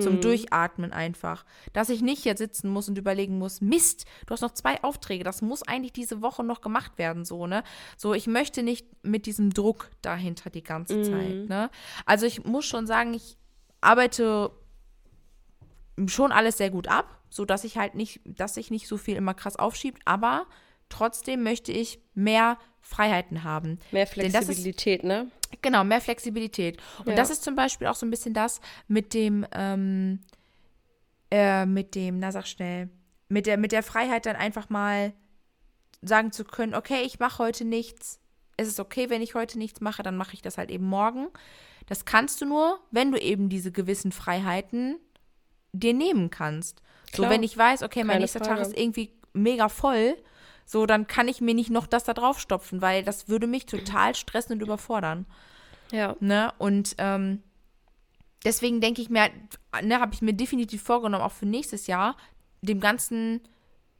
Zum Durchatmen einfach. Dass ich nicht hier sitzen muss und überlegen muss, Mist, du hast noch zwei Aufträge, das muss eigentlich diese Woche noch gemacht werden, so, ne? So, ich möchte nicht mit diesem Druck dahinter die ganze Zeit, ne? Also ich muss schon sagen, ich arbeite schon alles sehr gut ab, so dass ich halt nicht, dass sich nicht so viel immer krass aufschiebt, aber trotzdem möchte ich mehr Freiheiten haben. Mehr das ist- Flexibilität, ne? Genau, mehr Flexibilität. Und Ja. das ist zum Beispiel auch so ein bisschen das mit dem, ähm, äh, mit dem, na sag schnell, mit der, mit der Freiheit dann einfach mal sagen zu können, okay, ich mache heute nichts. Es ist okay, wenn ich heute nichts mache, dann mache ich das halt eben morgen. Das kannst du nur, wenn du eben diese gewissen Freiheiten dir nehmen kannst. So, Klar. wenn ich weiß, okay, mein nächster Tag Frage. ist irgendwie mega voll, so, dann kann ich mir nicht noch das da drauf stopfen, weil das würde mich total stressen und überfordern. Ja. Ne? Und ähm, deswegen denke ich mir, ne, habe ich mir definitiv vorgenommen, auch für nächstes Jahr, dem Ganzen,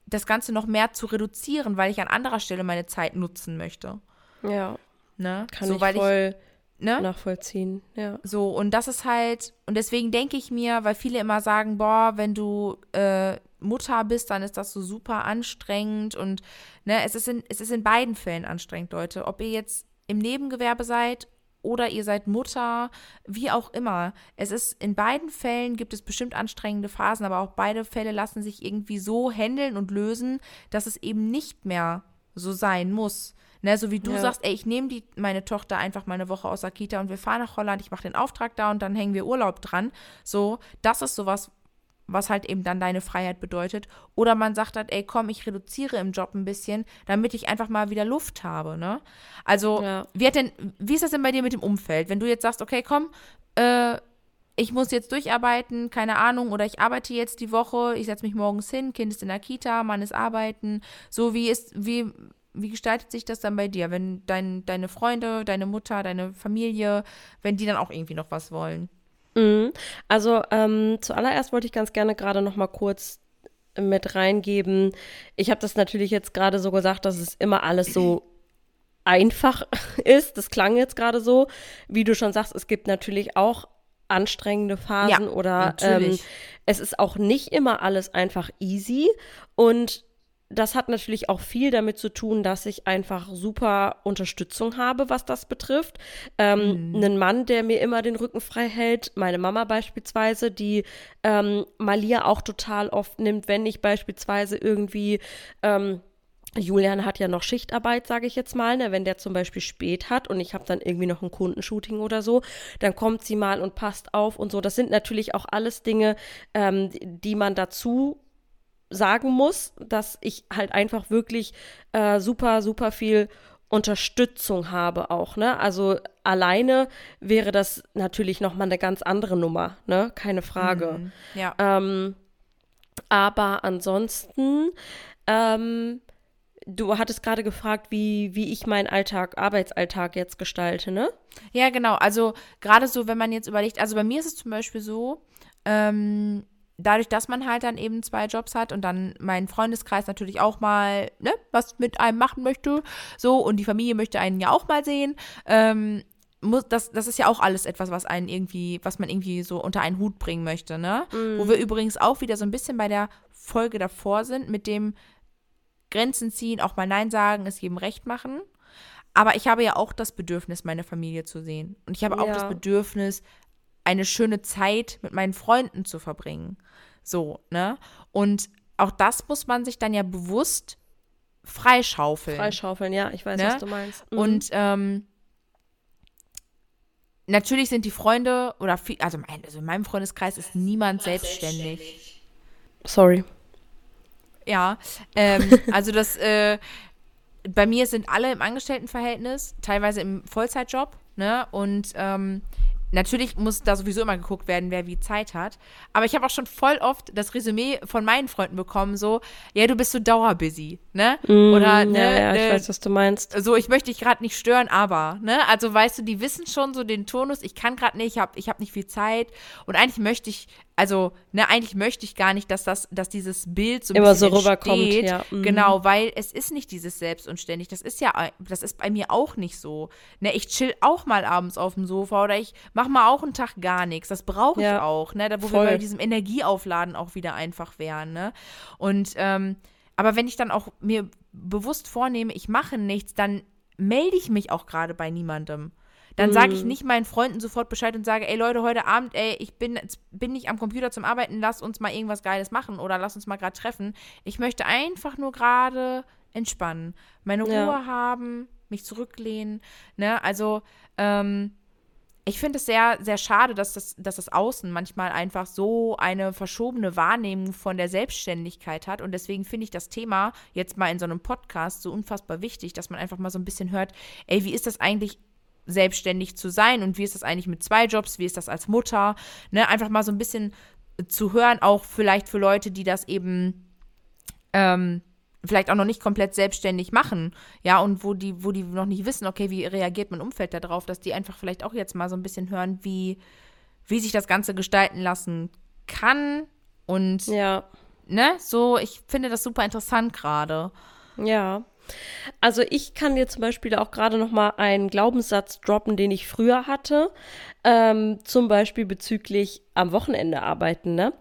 das Ganze noch mehr zu reduzieren, weil ich an anderer Stelle meine Zeit nutzen möchte. Ja. Ne? Kann so, ich weil voll ich, ne? nachvollziehen. Ja. So, und das ist halt, und deswegen denke ich mir, weil viele immer sagen, boah, wenn du äh, Mutter bist, dann ist das so super anstrengend und ne, es ist in, es ist in beiden Fällen anstrengend, Leute. Ob ihr jetzt im Nebengewerbe seid oder ihr seid Mutter, wie auch immer. Es ist in beiden Fällen gibt es bestimmt anstrengende Phasen, aber auch beide Fälle lassen sich irgendwie so handeln und lösen, dass es eben nicht mehr so sein muss. Ne, so wie du Ja. sagst, ey, ich nehme die meine Tochter einfach mal eine Woche aus der Kita und wir fahren nach Holland, ich mache den Auftrag da und dann hängen wir Urlaub dran. So, das ist sowas, was halt eben dann deine Freiheit bedeutet. Oder man sagt halt, ey, komm, ich reduziere im Job ein bisschen, damit ich einfach mal wieder Luft habe, ne? Also, Ja. wie hat denn, wie ist das denn bei dir mit dem Umfeld? Wenn du jetzt sagst, okay, komm, äh, ich muss jetzt durcharbeiten, keine Ahnung, oder ich arbeite jetzt die Woche, ich setze mich morgens hin, Kind ist in der Kita, Mann ist arbeiten. So, wie ist, wie, wie gestaltet sich das dann bei dir, wenn dein, deine Freunde, deine Mutter, deine Familie, wenn die dann auch irgendwie noch was wollen? Mhm. Also ähm, zuallererst wollte ich ganz gerne gerade noch mal kurz mit reingeben. Ich habe das natürlich jetzt gerade so gesagt, dass es immer alles so einfach ist. Das klang jetzt gerade so. Wie du schon sagst, es gibt natürlich auch anstrengende Phasen Ja, oder ähm, es ist auch nicht immer alles einfach easy und das hat natürlich auch viel damit zu tun, dass ich einfach super Unterstützung habe, was das betrifft. Ähm, Einen Mann, der mir immer den Rücken frei hält, meine Mama beispielsweise, die ähm, Malia auch total oft nimmt, wenn ich beispielsweise irgendwie ähm, Julian hat ja noch Schichtarbeit, sage ich jetzt mal, ne? wenn der zum Beispiel spät hat und ich habe dann irgendwie noch ein Kundenshooting oder so, dann kommt sie mal und passt auf und so. Das sind natürlich auch alles Dinge, ähm, die man dazu sagen muss, dass ich halt einfach wirklich äh, super, super viel Unterstützung habe auch, ne? Also alleine wäre das natürlich nochmal eine ganz andere Nummer, ne? Keine Frage. Ja. Ähm, aber ansonsten, ähm, du hattest gerade gefragt, wie, wie ich meinen Alltag, Arbeitsalltag jetzt gestalte, ne? Ja, genau. Also gerade so, wenn man jetzt überlegt, also bei mir ist es zum Beispiel so, ähm, dadurch, dass man halt dann eben zwei Jobs hat und dann mein Freundeskreis natürlich auch mal, ne, was mit einem machen möchte, so und die Familie möchte einen ja auch mal sehen, ähm, muss, das, das ist ja auch alles etwas, was einen irgendwie, was man irgendwie so unter einen Hut bringen möchte, ne? Wo wir übrigens auch wieder so ein bisschen bei der Folge davor sind, mit dem Grenzen ziehen, auch mal Nein sagen, es jedem recht machen. aber ich habe ja auch das Bedürfnis, meine Familie zu sehen. Und ich habe auch Ja. das Bedürfnis, eine schöne Zeit mit meinen Freunden zu verbringen. So, ne? Und auch das muss man sich dann ja bewusst freischaufeln. Freischaufeln, ja, ich weiß, Ne? was du meinst. Mhm. Und ähm, natürlich sind die Freunde oder viel, also, mein, also in meinem Freundeskreis ist niemand selbstständig. sorry. Ja, ähm, also das, äh, bei mir sind alle im Angestelltenverhältnis, teilweise im Vollzeitjob, ne? Und ähm, natürlich muss da sowieso immer geguckt werden, wer wie Zeit hat. Aber ich habe auch schon voll oft das Resümee von meinen Freunden bekommen, so, ja, du bist so dauerbusy, ne? Oder, Mm, ne, ja, ja, ich ne, weiß, was du meinst. so, ich möchte dich gerade nicht stören, aber, ne? Also, weißt du, die wissen schon so den Tonus, ich kann gerade nicht, ich habe ich hab nicht viel Zeit und eigentlich möchte ich, also, ne, eigentlich möchte ich gar nicht, dass das, dass dieses Bild so ein Immer bisschen so rüberkommt, entsteht. ja, mhm. Genau, weil es ist nicht dieses Selbst und ständig, das ist ja, das ist bei mir auch nicht so. Ne, ich chill auch mal abends auf dem Sofa oder ich mache mal auch einen Tag gar nichts, das brauche ich Ja, auch, ne? Da, wo voll. wir bei diesem Energieaufladen auch wieder einfach wären, ne? Und, ähm, aber wenn ich dann auch mir bewusst vornehme, ich mache nichts, dann melde ich mich auch gerade bei niemandem. Dann sage ich nicht meinen Freunden sofort Bescheid und sage, ey Leute, heute Abend, ey, ich bin, bin nicht am Computer zum Arbeiten, lass uns mal irgendwas Geiles machen oder lass uns mal gerade treffen. Ich möchte einfach nur gerade entspannen, meine Ruhe Ja. haben, mich zurücklehnen. Ne? Also, ähm, ich finde es sehr, sehr schade, dass das, dass das Außen manchmal einfach so eine verschobene Wahrnehmung von der Selbstständigkeit hat. Und deswegen finde ich das Thema jetzt mal in so einem Podcast so unfassbar wichtig, dass man einfach mal so ein bisschen hört, ey, wie ist das eigentlich, selbstständig zu sein und wie ist das eigentlich mit zwei Jobs, wie ist das als Mutter, ne? Einfach mal so ein bisschen zu hören, auch vielleicht für Leute, die das eben ähm, vielleicht auch noch nicht komplett selbstständig machen, ja, und wo die, wo die noch nicht wissen, okay, wie reagiert mein Umfeld darauf, dass die einfach vielleicht auch jetzt mal so ein bisschen hören, wie, wie sich das Ganze gestalten lassen kann. Und Ja, ne, so, ich finde das super interessant gerade. ja. Also ich kann dir zum Beispiel auch gerade noch mal einen Glaubenssatz droppen, den ich früher hatte, ähm, zum Beispiel bezüglich am Wochenende arbeiten. Ne?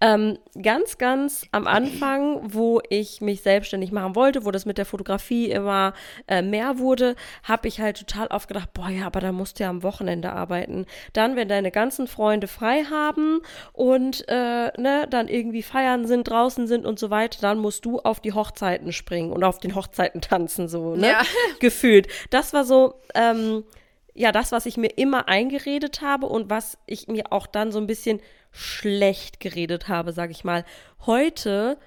Ähm, ganz, ganz am Anfang, wo ich mich selbstständig machen wollte, wo das mit der Fotografie immer äh, mehr wurde, habe ich halt total oft gedacht, boah ja, aber da musst du ja am Wochenende arbeiten. Dann, wenn deine ganzen Freunde frei haben und äh, ne, dann irgendwie feiern sind, draußen sind und so weiter, dann musst du auf die Hochzeiten springen und auf den Hochzeiten tanzen, so, ne? Ja. Gefühlt. Das war so, ähm, ja, das, was ich mir immer eingeredet habe und was ich mir auch dann so ein bisschen schlecht geredet habe, sag ich mal. Heute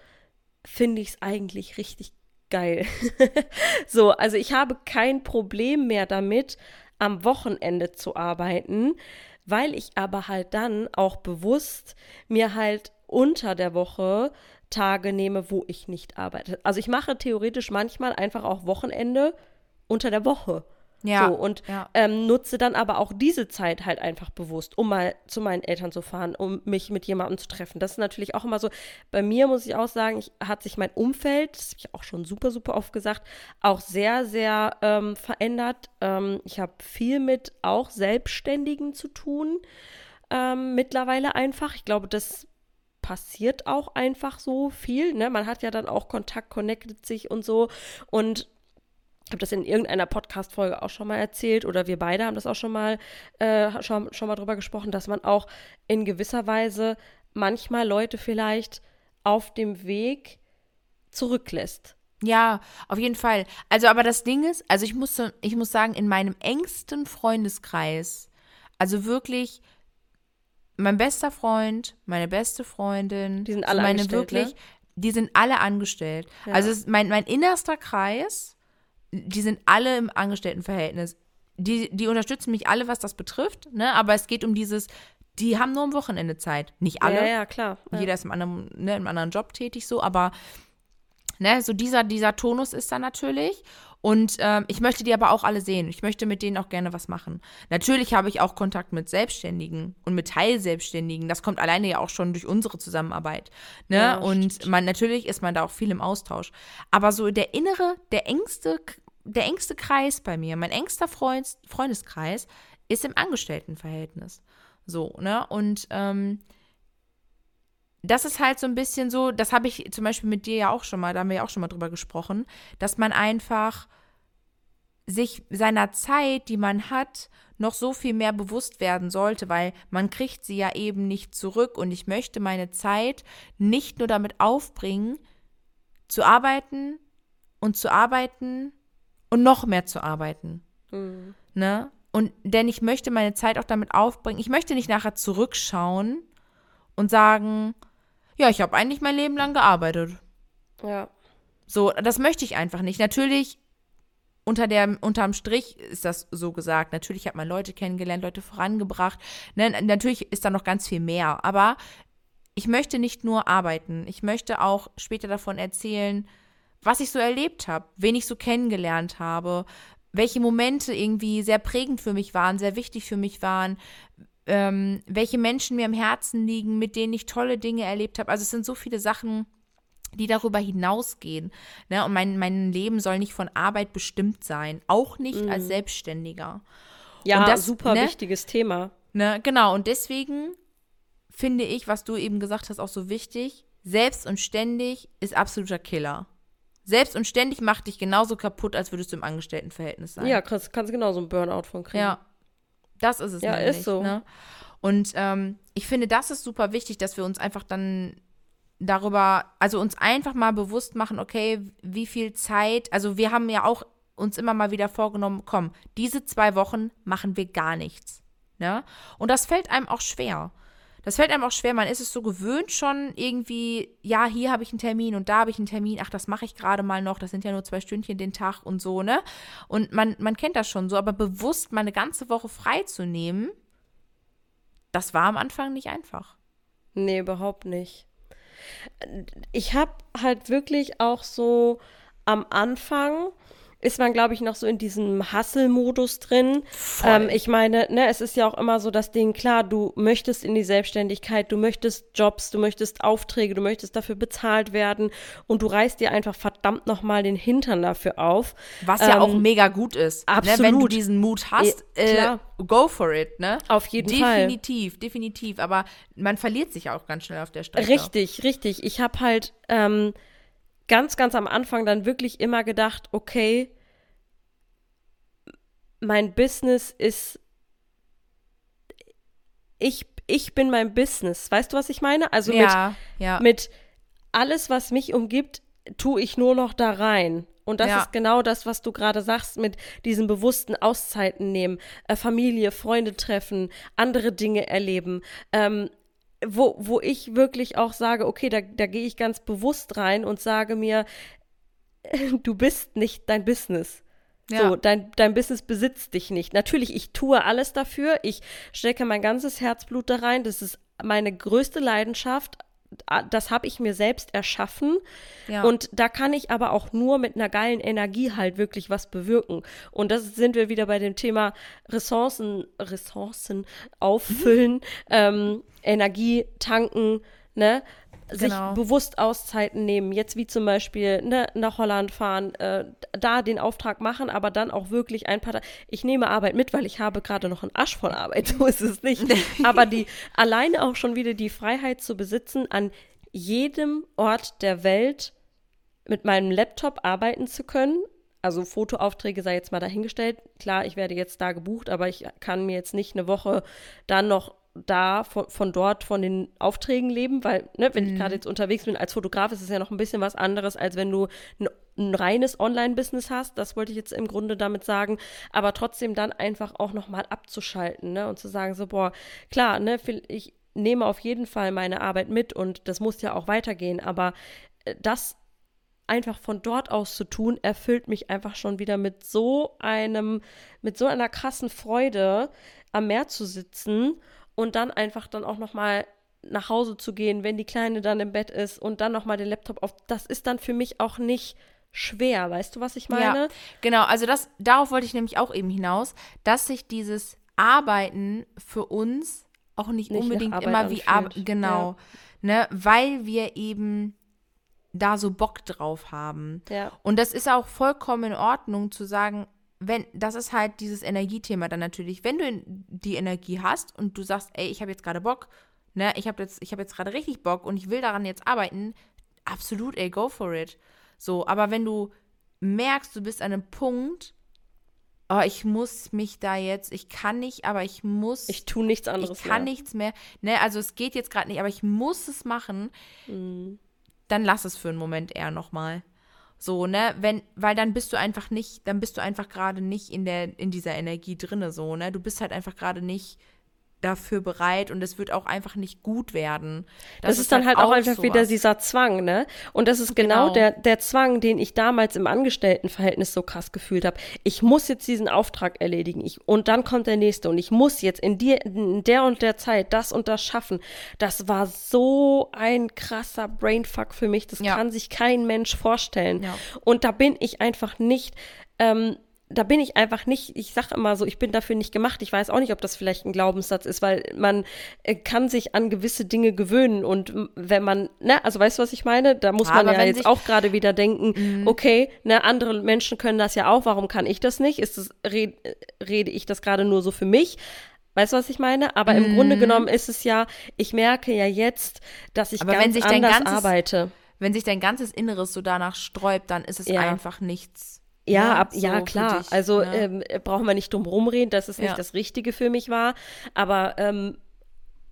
finde ich es eigentlich richtig geil. so, also ich habe kein Problem mehr damit, am Wochenende zu arbeiten, weil ich aber halt dann auch bewusst mir halt unter der Woche Tage nehme, wo ich nicht arbeite. Also ich mache theoretisch manchmal einfach auch Wochenende unter der Woche. Ja, So, und ja. ähm, nutze dann aber auch diese Zeit halt einfach bewusst, um mal zu meinen Eltern zu fahren, um mich mit jemandem zu treffen. Das ist natürlich auch immer so. Bei mir muss ich auch sagen, ich, hat sich mein Umfeld, das habe ich auch schon super, super oft gesagt, auch sehr, sehr ähm, verändert. Ähm, ich habe viel mit auch Selbstständigen zu tun ähm, mittlerweile einfach. Ich glaube, das passiert auch einfach so viel. Ne? Man hat ja dann auch Kontakt, connectet sich und so. Und ich habe das in irgendeiner Podcast-Folge auch schon mal erzählt oder wir beide haben das auch schon mal, äh, schon, schon mal drüber gesprochen, dass man auch in gewisser Weise manchmal Leute vielleicht auf dem Weg zurücklässt. Ja, auf jeden Fall. Also, aber das Ding ist, also ich muss, ich muss sagen, in meinem engsten Freundeskreis, also wirklich mein bester Freund, meine beste Freundin, Die sind alle meine angestellt, wirklich, ne? die sind alle angestellt. Ja. Also mein, mein innerster Kreis, die sind alle im Angestelltenverhältnis. Die, die unterstützen mich alle, was das betrifft, ne? Aber es geht um dieses, die haben nur am Wochenende Zeit. Nicht alle. Ja, ja, klar. Ja. Jeder ist im anderen, ne, im anderen Job tätig so, aber ne, so dieser, dieser Tonus ist da natürlich. Und ähm, ich möchte die aber auch alle sehen. Ich möchte mit denen auch gerne was machen. Natürlich habe ich auch Kontakt mit Selbstständigen und mit Teilselbstständigen. Das kommt alleine ja auch schon durch unsere Zusammenarbeit. Ne? Ja, und man, natürlich ist man da auch viel im Austausch. Aber so der innere, der engste, der engste Kreis bei mir, mein engster Freund, Freundeskreis, ist im Angestelltenverhältnis. So, ne? Und ähm, das ist halt so ein bisschen so, das habe ich zum Beispiel mit dir ja auch schon mal, da haben wir ja auch schon mal drüber gesprochen, dass man einfach sich seiner Zeit, die man hat, noch so viel mehr bewusst werden sollte, weil man kriegt sie ja eben nicht zurück und ich möchte meine Zeit nicht nur damit aufbringen, zu arbeiten und zu arbeiten und noch mehr zu arbeiten. Mhm. Ne? Und denn ich möchte meine Zeit auch damit aufbringen. Ich möchte nicht nachher zurückschauen und sagen, ja, ich habe eigentlich mein Leben lang gearbeitet. Ja. So, das möchte ich einfach nicht. Natürlich unter der, unterm Strich ist das so gesagt. Natürlich hat man Leute kennengelernt, Leute vorangebracht. Ne? Natürlich ist da noch ganz viel mehr. Aber ich möchte nicht nur arbeiten. Ich möchte auch später davon erzählen, was ich so erlebt habe, wen ich so kennengelernt habe, welche Momente irgendwie sehr prägend für mich waren, sehr wichtig für mich waren, ähm, welche Menschen mir am Herzen liegen, mit denen ich tolle Dinge erlebt habe. Also es sind so viele Sachen, die darüber hinausgehen. Ne? Und mein, mein Leben soll nicht von Arbeit bestimmt sein, auch nicht mhm. als Selbstständiger. Ja, das, super ne? wichtiges Thema. Ne? Genau, und deswegen finde ich, was du eben gesagt hast, auch so wichtig, selbst und ständig ist absoluter Killer. Selbst und ständig macht dich genauso kaputt, als würdest du im Angestelltenverhältnis sein. Ja, kannst, kannst genauso einen Burnout von kriegen. Ja, das ist es Ja, nämlich, ist so. Ne? Und ähm, ich finde, das ist super wichtig, dass wir uns einfach dann darüber, also uns einfach mal bewusst machen, okay, wie viel Zeit, also wir haben ja auch uns immer mal wieder vorgenommen, komm, diese zwei Wochen machen wir gar nichts. Ne? Und das fällt einem auch schwer. Das fällt einem auch schwer. Man ist es so gewöhnt schon irgendwie, ja, hier habe ich einen Termin und da habe ich einen Termin. Ach, das mache ich gerade mal noch. Das sind ja nur zwei Stündchen den Tag und so, ne? Und man, man kennt das schon so. Aber bewusst mal eine ganze Woche frei zu nehmen, das war am Anfang nicht einfach. Nee, überhaupt nicht. Ich habe halt wirklich auch so am Anfang ist man, glaube ich, noch so in diesem Hustle-Modus drin. Ähm, ich meine, ne, es ist ja auch immer so das Ding, klar, du möchtest in die Selbstständigkeit, du möchtest Jobs, du möchtest Aufträge, du möchtest dafür bezahlt werden und du reißt dir einfach verdammt nochmal den Hintern dafür auf. Was ja auch ähm, mega gut ist. Absolut. Ne, wenn du diesen Mut hast, äh, go for it, ne? Auf jeden definitiv, Fall. Definitiv, definitiv. Aber man verliert sich auch ganz schnell auf der Strecke. Richtig, richtig. Ich habe halt, ähm, ganz, ganz am Anfang dann wirklich immer gedacht, okay, mein Business ist, ich, ich bin mein Business. Weißt du, was ich meine? Also ja, mit, ja. mit alles, was mich umgibt, tue ich nur noch da rein. Und das ja. ist genau das, was du gerade sagst, mit diesen bewussten Auszeiten nehmen, äh, Familie, Freunde treffen, andere Dinge erleben. Ähm, wo, wo ich wirklich auch sage, okay, da, da gehe ich ganz bewusst rein und sage mir, du bist nicht dein Business. Ja. So, dein, dein Business besitzt dich nicht. Natürlich, ich tue alles dafür. Ich stecke mein ganzes Herzblut da rein. Das ist meine größte Leidenschaft. Das habe ich mir selbst erschaffen. Ja. Und da kann ich aber auch nur mit einer geilen Energie halt wirklich was bewirken. Und das sind wir wieder bei dem Thema Ressourcen, Ressourcen auffüllen, mhm. ähm, Energie tanken, ne? Sich genau. bewusst Auszeiten nehmen, jetzt wie zum Beispiel ne, nach Holland fahren, äh, da den Auftrag machen, aber dann auch wirklich ein paar. Ich nehme Arbeit mit, weil ich habe gerade noch einen Arsch voll Arbeit, so ist es nicht. aber die alleine auch schon wieder die Freiheit zu besitzen, an jedem Ort der Welt mit meinem Laptop arbeiten zu können. Also Fotoaufträge sei jetzt mal dahingestellt. Klar, ich werde jetzt da gebucht, aber ich kann mir jetzt nicht eine Woche dann noch da von, von dort von den Aufträgen leben, weil, ne, wenn mhm. ich gerade jetzt unterwegs bin als Fotograf, ist es ja noch ein bisschen was anderes, als wenn du ein, ein reines Online-Business hast. Das wollte ich jetzt im Grunde damit sagen. Aber trotzdem dann einfach auch nochmal abzuschalten, ne, und zu sagen, so, boah, klar, ne, ich nehme auf jeden Fall meine Arbeit mit und das muss ja auch weitergehen, aber äh, das einfach von dort aus zu tun, erfüllt mich einfach schon wieder mit so einem, mit so einer krassen Freude, am Meer zu sitzen und dann einfach dann auch noch mal nach Hause zu gehen, wenn die Kleine dann im Bett ist und dann noch mal den Laptop auf. Das ist dann für mich auch nicht schwer, weißt du, was ich meine? Ja, genau, also das darauf wollte ich nämlich auch eben hinaus, dass sich dieses Arbeiten für uns auch nicht, nicht unbedingt immer wie Arbeit, genau, ja. ne, weil wir eben da so Bock drauf haben. Ja. Und das ist auch vollkommen in Ordnung zu sagen, wenn, das ist halt dieses Energiethema dann natürlich. Wenn du die Energie hast und du sagst, ey, ich habe jetzt gerade Bock, ne, ich habe jetzt, ich habe jetzt gerade richtig Bock und ich will daran jetzt arbeiten, absolut, ey, go for it. So, aber wenn du merkst, du bist an einem Punkt, oh, ich muss mich da jetzt, ich kann nicht, aber ich muss. Ich tue nichts anderes Ich kann mehr. nichts mehr. Ne, also es geht jetzt gerade nicht, aber ich muss es machen. Mhm. Dann lass es für einen Moment eher nochmal. So, ne, wenn, weil dann bist du einfach nicht, dann bist du einfach gerade nicht in der, in dieser Energie drinne, so, ne? Du bist halt einfach gerade nicht dafür bereit und es wird auch einfach nicht gut werden. Das, ist dann halt auch einfach sowas. wieder dieser Zwang, ne? Und das ist genau, Genau. der, der Zwang, den ich damals im Angestelltenverhältnis so krass gefühlt habe. Ich muss jetzt diesen Auftrag erledigen. Ich, und dann kommt der nächste und ich muss jetzt in, dir, in der und der Zeit das und das schaffen. Das war so ein krasser Brainfuck für mich. Das Ja. kann sich kein Mensch vorstellen. Ja. Und da bin ich einfach nicht. Ähm, da bin ich einfach nicht, ich sage immer so, ich bin dafür nicht gemacht. Ich weiß auch nicht, ob das vielleicht ein Glaubenssatz ist, weil man äh, kann sich an gewisse Dinge gewöhnen und wenn man, ne, also weißt du, was ich meine? Da muss man Aber ja wenn jetzt sich- Mhm. auch gerade wieder denken, okay, ne, andere Menschen können das ja auch, warum kann ich das nicht? Ist das, red, rede ich das gerade nur so für mich? Weißt du, was ich meine? Aber im Grunde Mhm. genommen ist es ja, ich merke ja jetzt, dass ich Aber wenn ganz sich dein anders ganzes- arbeite. Wenn sich dein ganzes Inneres so danach sträubt, dann ist es Ja. einfach nichts. Ja, ne, ab, so ja klar. dich, also ne? ähm, brauchen wir nicht drum rumreden, dass es nicht Ja. das Richtige für mich war. Aber ähm,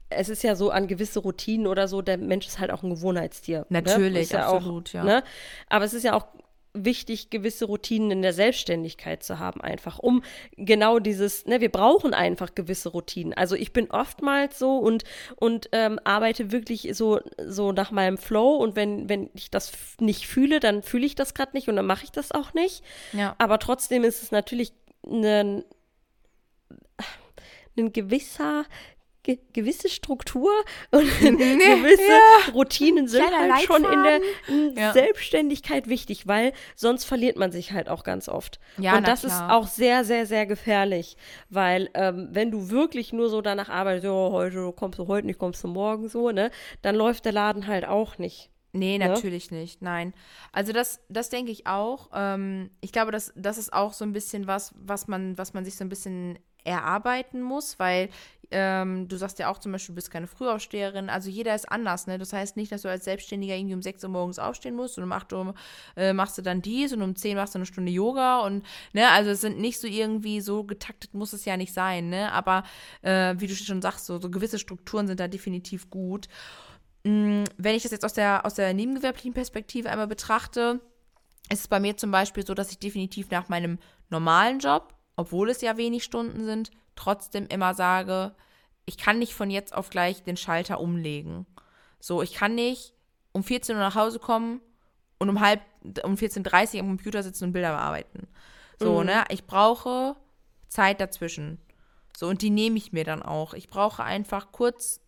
es ist ja so an gewisse Routinen oder so, der Mensch ist halt auch ein Gewohnheitstier. Natürlich, ne? Ja absolut, auch, ja. Ne? Aber es ist ja auch wichtig, gewisse Routinen in der Selbstständigkeit zu haben, einfach um genau dieses, ne, wir brauchen einfach gewisse Routinen. Also ich bin oftmals so und, und ähm, arbeite wirklich so, so nach meinem Flow und wenn, wenn ich das nicht fühle, dann fühle ich das gerade nicht und dann mache ich das auch nicht. Ja. Aber trotzdem ist es natürlich ein, ein gewisser ge gewisse Struktur und gewisse Routinen sind Kleiner halt schon in der Leitfaden. mm, Ja. Selbstständigkeit wichtig, weil sonst verliert man sich halt auch ganz oft. Ja, und das klar. ist auch sehr, sehr, sehr gefährlich, weil ähm, wenn du wirklich nur so danach arbeitest, oh, heute kommst du heute nicht, kommst du morgen so, ne, dann läuft der Laden halt auch nicht. Nee, Ne? natürlich nicht. Nein. Also das, das denke ich auch. Ähm, ich glaube, das, das ist auch so ein bisschen was, was man, was man sich so ein bisschen erarbeiten muss, weil ähm, du sagst ja auch zum Beispiel, du bist keine Frühaufsteherin. Also jeder ist anders, ne? Das heißt nicht, dass du als Selbstständiger irgendwie um 6 Uhr morgens aufstehen musst und um 8 Uhr äh, machst du dann dies und um 10 machst du eine Stunde Yoga und, ne, also es sind nicht so irgendwie so getaktet, muss es ja nicht sein, ne? Aber äh, wie du schon sagst, so, so gewisse Strukturen sind da definitiv gut. Mm, Wenn ich das jetzt aus der, aus der nebengewerblichen Perspektive einmal betrachte, ist es bei mir zum Beispiel so, dass ich definitiv nach meinem normalen Job, obwohl es ja wenig Stunden sind, trotzdem immer sage, ich kann nicht von jetzt auf gleich den Schalter umlegen. So, ich kann nicht um 14 Uhr nach Hause kommen und um halb, um 14.30 Uhr am Computer sitzen und Bilder bearbeiten. So, ne? Ich brauche Zeit dazwischen. So, und die nehme ich mir dann auch. Ich brauche einfach kurz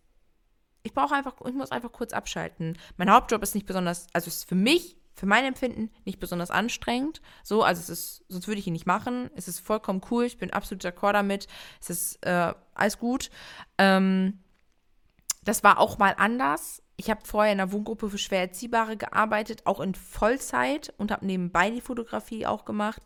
ich brauche einfach, ich muss einfach kurz abschalten. Mein Hauptjob ist nicht besonders, also ist für mich, für mein Empfinden nicht besonders anstrengend. So, also es ist, sonst würde ich ihn nicht machen. Es ist vollkommen cool. Ich bin absolut d'accord damit. Es ist äh, alles gut. Ähm, das war auch mal anders. Ich habe vorher in einer Wohngruppe für schwer Erziehbare gearbeitet, auch in Vollzeit und habe nebenbei die Fotografie auch gemacht.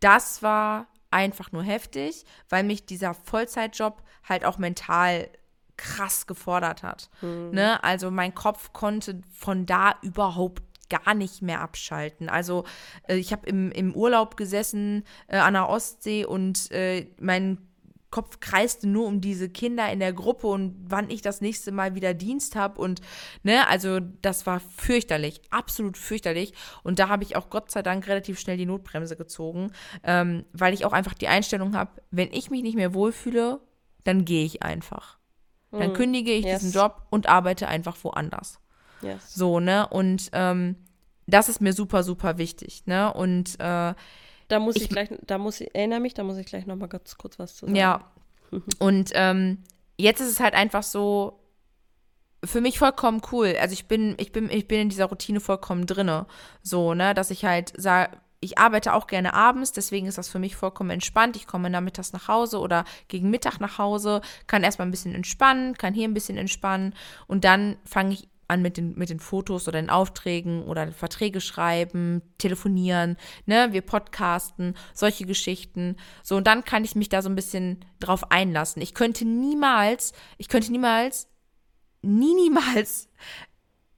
Das war einfach nur heftig, weil mich dieser Vollzeitjob halt auch mental krass gefordert hat. Ne? Also mein Kopf konnte von da überhaupt gar nicht mehr abschalten. Also äh, ich habe im, im Urlaub gesessen äh, an der Ostsee und äh, mein Kopf kreiste nur um diese Kinder in der Gruppe und wann ich das nächste Mal wieder Dienst habe und ne, also das war fürchterlich, absolut fürchterlich und da habe ich auch Gott sei Dank relativ schnell die Notbremse gezogen, ähm, weil ich auch einfach die Einstellung habe, wenn ich mich nicht mehr wohlfühle, dann gehe ich einfach. Dann kündige ich Yes. diesen Job und arbeite einfach woanders. Yes. So, ne? Und ähm, das ist mir super, super wichtig, ne? Und äh, Da muss ich, Ich- gleich, da muss ich, erinnere mich, da muss ich gleich noch mal ganz kurz was zu sagen. ja. Und ähm, jetzt ist es halt einfach so für mich vollkommen cool. Also ich bin, ich bin, ich bin in dieser Routine vollkommen drinne. So, ne, dass ich halt sage, ich arbeite auch gerne abends, deswegen ist das für mich vollkommen entspannt. Ich komme nachmittags nach Hause oder gegen Mittag nach Hause, kann erstmal ein bisschen entspannen, kann hier ein bisschen entspannen und dann fange ich an mit den, mit den Fotos oder den Aufträgen oder Verträge schreiben, telefonieren, ne, wir podcasten, solche Geschichten. So, und dann kann ich mich da so ein bisschen drauf einlassen. Ich könnte niemals, ich könnte niemals, nie, niemals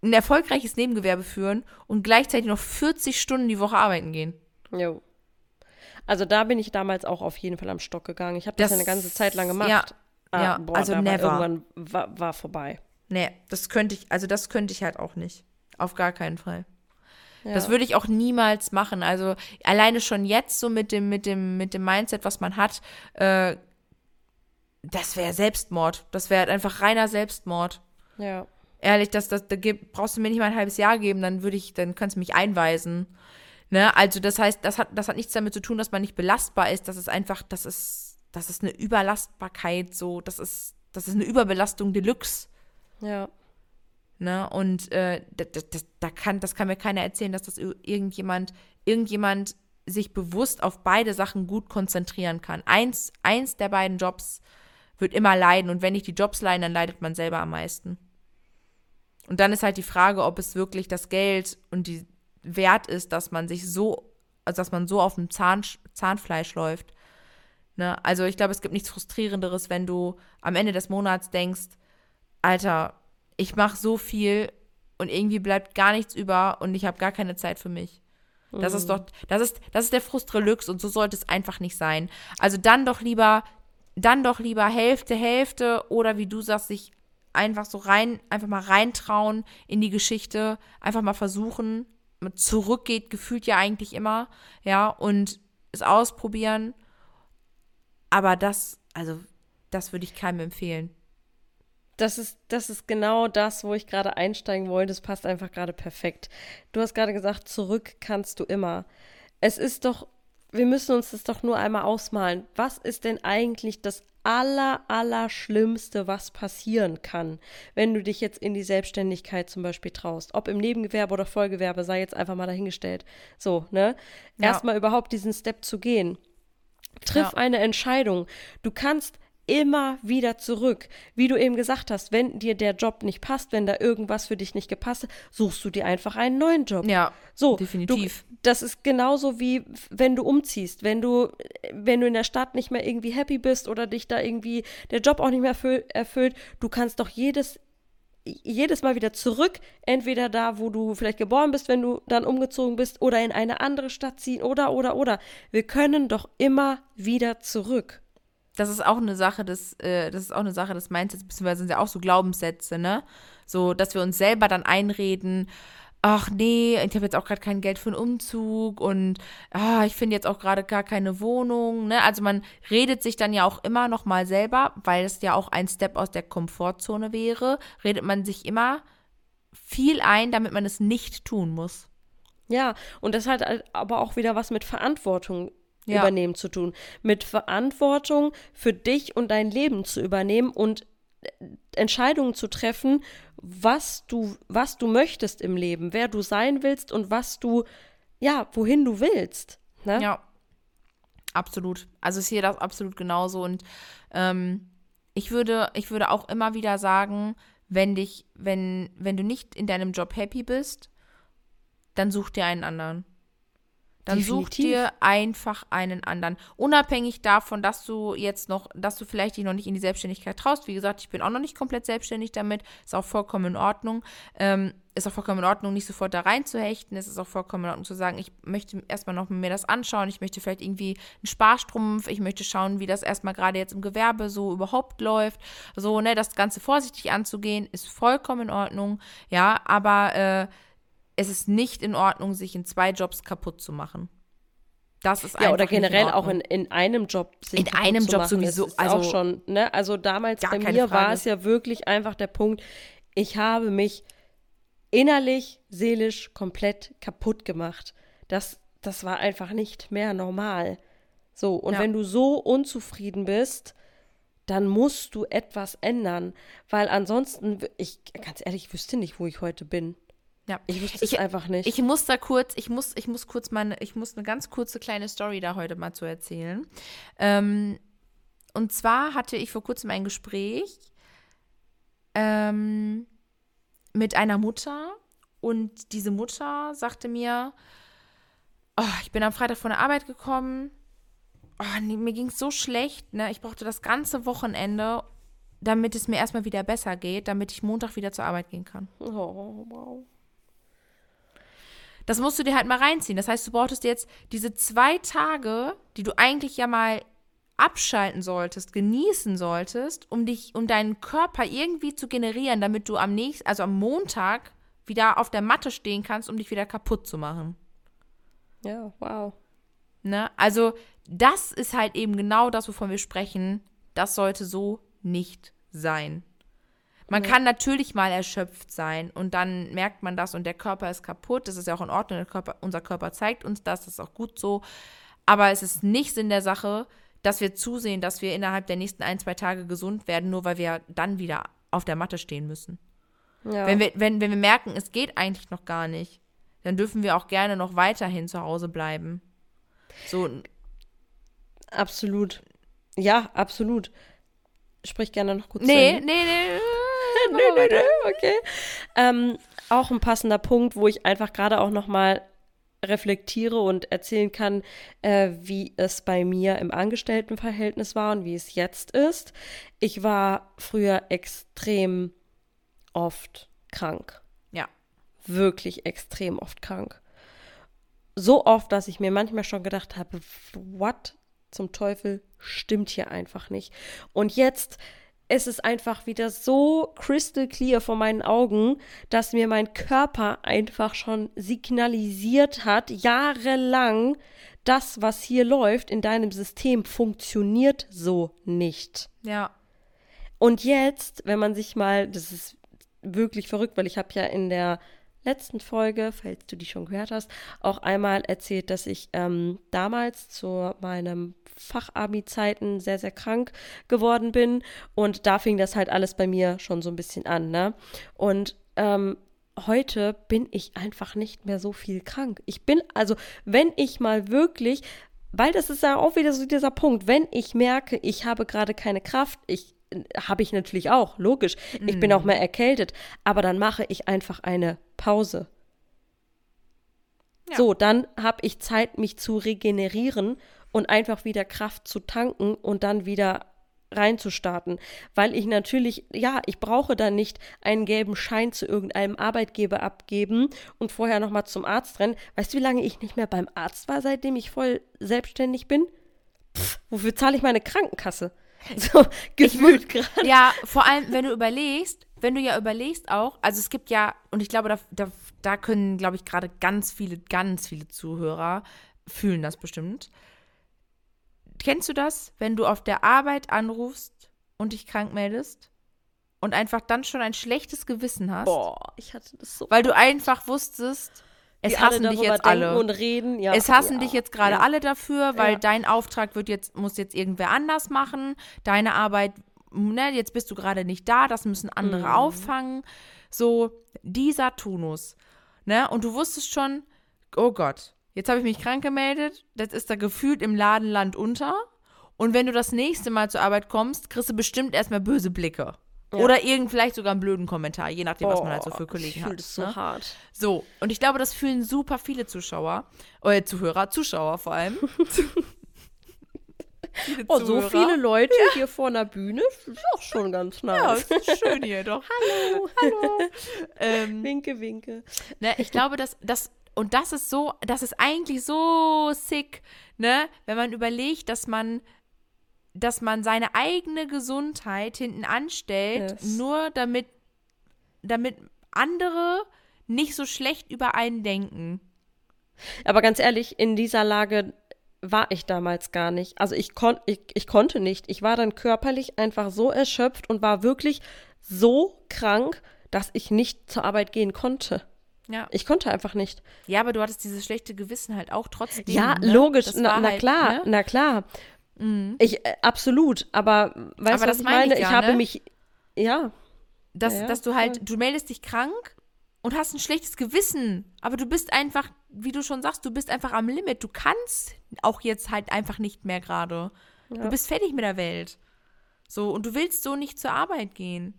ein erfolgreiches Nebengewerbe führen und gleichzeitig noch 40 Stunden die Woche arbeiten gehen. Jo. Also da bin ich damals auch auf jeden Fall am Stock gegangen. Ich habe das, das, eine ganze Zeit lang gemacht. Ja, ah, ja boah, also never. War irgendwann war, war vorbei. Nee, das könnte ich, also das könnte ich halt auch nicht. Auf gar keinen Fall. Ja. Das würde ich auch niemals machen. Also alleine schon jetzt so mit dem, mit dem, mit dem Mindset, was man hat, äh, das wäre Selbstmord. Das wäre halt einfach reiner Selbstmord. Ja. Ehrlich, das, das, da brauchst du mir nicht mal ein halbes Jahr geben, dann würde ich, dann kannst du mich einweisen. Ne? Also das heißt, das hat, das hat nichts damit zu tun, dass man nicht belastbar ist. Das ist einfach, das ist, das ist eine Überlastbarkeit, so, das ist, das ist eine Überbelastung Deluxe. Ja. Ne? Und äh, das, das, da kann, das kann mir keiner erzählen, dass das irgendjemand, irgendjemand sich bewusst auf beide Sachen gut konzentrieren kann. Eins, eins der beiden Jobs wird immer leiden und wenn nicht die Jobs leiden, dann leidet man selber am meisten. Und dann ist halt die Frage, ob es wirklich das Geld und die wert ist, dass man sich so, also dass man so auf dem Zahn, Zahnfleisch läuft. Ne? Also ich glaube, es gibt nichts Frustrierenderes, wenn du am Ende des Monats denkst, Alter, ich mache so viel und irgendwie bleibt gar nichts über und ich habe gar keine Zeit für mich. Das ist mhm. doch, das ist, das ist der Frust Relux und so sollte es einfach nicht sein. Also dann doch lieber, dann doch lieber Hälfte, Hälfte oder wie du sagst, sich einfach so rein, einfach mal reintrauen in die Geschichte, einfach mal versuchen. Zurückgeht gefühlt ja eigentlich immer, ja, und es ausprobieren. Aber das, also, das würde ich keinem empfehlen. Das ist, das ist genau das, wo ich gerade einsteigen wollte. Das passt einfach gerade perfekt. Du hast gerade gesagt, zurück kannst du immer. Es ist doch, wir müssen uns das doch nur einmal ausmalen. Was ist denn eigentlich das aller, aller Schlimmste, was passieren kann, wenn du dich jetzt in die Selbstständigkeit zum Beispiel traust. Ob im Nebengewerbe oder Vollgewerbe, sei jetzt einfach mal dahingestellt. So, ne? Ja. Erstmal überhaupt diesen Step zu gehen. Triff ja. eine Entscheidung. Du kannst immer wieder zurück. Wie du eben gesagt hast, wenn dir der Job nicht passt, wenn da irgendwas für dich nicht gepasst hat, suchst du dir einfach einen neuen Job. Ja, so, definitiv. Du, das ist genauso wie wenn du umziehst, wenn du wenn du in der Stadt nicht mehr irgendwie happy bist oder dich da irgendwie der Job auch nicht mehr erfüll, erfüllt, du kannst doch jedes jedes Mal wieder zurück, entweder da, wo du vielleicht geboren bist, wenn du dann umgezogen bist, oder in eine andere Stadt ziehen, oder, oder, oder. Wir können doch immer wieder zurück das ist auch eine Sache des, äh, das ist auch eine Sache des Mindsets, beziehungsweise sind ja auch so Glaubenssätze, ne? So, dass wir uns selber dann einreden, ach nee, ich habe jetzt auch gerade kein Geld für einen Umzug und ah, ich finde jetzt auch gerade gar keine Wohnung, ne? Also man redet sich dann ja auch immer noch mal selber, weil es ja auch ein Step aus der Komfortzone wäre, redet man sich immer viel ein, damit man es nicht tun muss. Ja, und das hat aber auch wieder was mit Verantwortung ja. übernehmen zu tun. Mit Verantwortung für dich und dein Leben zu übernehmen und äh, Entscheidungen zu treffen, was du, was du möchtest im Leben, wer du sein willst und was du, ja, wohin du willst. Ne? Ja, absolut. Also ich sehe das absolut genauso und ähm, ich würde, ich würde auch immer wieder sagen, wenn dich, wenn, wenn du nicht in deinem Job happy bist, dann such dir einen anderen. Dann Definitiv. such dir einfach einen anderen. Unabhängig davon, dass du jetzt noch, dass du vielleicht dich noch nicht in die Selbstständigkeit traust. Wie gesagt, ich bin auch noch nicht komplett selbstständig damit. Ist auch vollkommen in Ordnung. Ähm, ist auch vollkommen in Ordnung, nicht sofort da reinzuhechten. Es ist auch vollkommen in Ordnung zu sagen, ich möchte erstmal noch mir das anschauen. Ich möchte vielleicht irgendwie einen Sparstrumpf. Ich möchte schauen, wie das erstmal gerade jetzt im Gewerbe so überhaupt läuft. So, ne, das Ganze vorsichtig anzugehen, ist vollkommen in Ordnung. Ja, aber äh, es ist nicht in Ordnung, sich in zwei Jobs kaputt zu machen. Das ist ja oder generell auch in, in einem Job sich in einem Job machen. sowieso ist also auch schon ne also damals bei mir war es ja wirklich einfach der Punkt ich habe mich innerlich seelisch komplett kaputt gemacht das das war einfach nicht mehr normal so und ja. wenn du so unzufrieden bist dann musst du etwas ändern weil ansonsten ich ganz ehrlich wüsste nicht wo ich heute bin ja, ich wusste es einfach nicht. Ich muss da kurz, ich muss, ich muss kurz meine, ich muss eine ganz kurze kleine Story da heute mal zu erzählen. Ähm, und zwar hatte ich vor kurzem ein Gespräch ähm, mit einer Mutter und diese Mutter sagte mir, oh, ich bin am Freitag von der Arbeit gekommen, oh, nee, mir ging es so schlecht, ne? Ich brauchte das ganze Wochenende, damit es mir erstmal wieder besser geht, damit ich Montag wieder zur Arbeit gehen kann. Oh, wow. Das musst du dir halt mal reinziehen. Das heißt, du brauchtest jetzt diese zwei Tage, die du eigentlich ja mal abschalten solltest, genießen solltest, um dich, um deinen Körper irgendwie zu generieren, damit du am nächsten, also am Montag wieder auf der Matte stehen kannst, um dich wieder kaputt zu machen. Ja, wow. Ne? Also, das ist halt eben genau das, wovon wir sprechen. Das sollte so nicht sein. Man ja. kann natürlich mal erschöpft sein und dann merkt man das und der Körper ist kaputt. Das ist ja auch in Ordnung. Körper, unser Körper zeigt uns das, das ist auch gut so. Aber es ist nicht Sinn der Sache, dass wir zusehen, dass wir innerhalb der nächsten ein, zwei Tage gesund werden, nur weil wir dann wieder auf der Matte stehen müssen. Ja. Wenn, wir, wenn, wenn wir merken, es geht eigentlich noch gar nicht, dann dürfen wir auch gerne noch weiterhin zu Hause bleiben. So. Absolut. Ja, absolut. Sprich gerne noch kurz. Nee, nee, nee. Nö, nö, nö, okay. Ähm, auch ein passender Punkt, wo ich einfach gerade auch noch mal reflektiere und erzählen kann, äh, wie es bei mir im Angestelltenverhältnis war und wie es jetzt ist. Ich war früher extrem oft krank. Ja. Wirklich extrem oft krank. So oft, dass ich mir manchmal schon gedacht habe, what zum Teufel stimmt hier einfach nicht. Und jetzt es ist einfach wieder so crystal clear vor meinen Augen, dass mir mein Körper einfach schon signalisiert hat, jahrelang, das, was hier läuft in deinem System, funktioniert so nicht. Ja. Und jetzt, wenn man sich mal, das ist wirklich verrückt, weil ich habe ja in der letzten Folge, falls du die schon gehört hast, auch einmal erzählt, dass ich ähm, damals zu meinem Fachabi-Zeiten sehr, sehr krank geworden bin. Und da fing das halt alles bei mir schon so ein bisschen an, ne? Und ähm, heute bin ich einfach nicht mehr so viel krank. Ich bin, also, wenn ich mal wirklich, weil das ist ja auch wieder so dieser Punkt, wenn ich merke, ich habe gerade keine Kraft, ich habe ich natürlich auch, logisch. Ich mm. bin auch mhm. mehr erkältet, aber dann mache ich einfach eine Pause. Ja. So, dann habe ich Zeit, mich zu regenerieren und einfach wieder Kraft zu tanken und dann wieder reinzustarten, weil ich natürlich, ja, ich brauche dann nicht einen gelben Schein zu irgendeinem Arbeitgeber abgeben und vorher nochmal zum Arzt rennen. Weißt du, wie lange ich nicht mehr beim Arzt war, seitdem ich voll selbstständig bin? Pff, wofür zahle ich meine Krankenkasse? So, gefühlt gerade. Ja, vor allem, wenn du überlegst, wenn du ja überlegst auch, also es gibt ja, und ich glaube, da, da, da können, glaube ich, gerade ganz viele, ganz viele Zuhörer fühlen das bestimmt Kennst du das, wenn du auf der Arbeit anrufst und dich krank meldest und einfach dann schon ein schlechtes Gewissen hast? Boah, ich hatte das so. Weil du einfach wusstest, es hassen dich jetzt alle. Und reden. Ja, es hassen ja, dich jetzt gerade ja. alle dafür, weil dein Auftrag wird jetzt, muss jetzt irgendwer anders machen. Deine Arbeit, ne, jetzt bist du gerade nicht da, das müssen andere mhm. auffangen. So, dieser Tunus. Ne? Und du wusstest schon, oh Gott, Jetzt habe ich mich krank gemeldet. Das ist da gefühlt im Ladenland unter. Und wenn du das nächste Mal zur Arbeit kommst, kriegst du bestimmt erstmal böse Blicke. Ja. Oder irgend vielleicht sogar einen blöden Kommentar, je nachdem, oh, was man halt so für Kollegen hat. Das so ne? hart. So, und ich glaube, das fühlen super viele Zuschauer, äh, Zuhörer, Zuschauer vor allem. oh, so viele Leute ja. hier vor einer Bühne, ist auch schon ganz nice. Ja, ist schön hier doch. hallo, hallo. ähm, winke, winke. Ne, ich glaube, dass das und das ist so, das ist eigentlich so sick, ne? Wenn man überlegt, dass man, dass man seine eigene Gesundheit hinten anstellt, yes. nur damit, damit andere nicht so schlecht über einen denken. Aber ganz ehrlich, in dieser Lage war ich damals gar nicht. Also ich, kon ich, ich konnte nicht. Ich war dann körperlich einfach so erschöpft und war wirklich so krank, dass ich nicht zur Arbeit gehen konnte. Ja. Ich konnte einfach nicht. Ja, aber du hattest dieses schlechte Gewissen halt auch trotzdem. Ja, ne? logisch. Na, na, halt, klar, ne? na klar. Mhm. Ich, äh, absolut. Aber weißt du, was ich meine? Ich, ja, ich habe ne? mich, ja. Dass, ja, dass du halt, du meldest dich krank und hast ein schlechtes Gewissen. Aber du bist einfach, wie du schon sagst, du bist einfach am Limit. Du kannst auch jetzt halt einfach nicht mehr gerade. Du bist fertig mit der Welt. So, und du willst so nicht zur Arbeit gehen.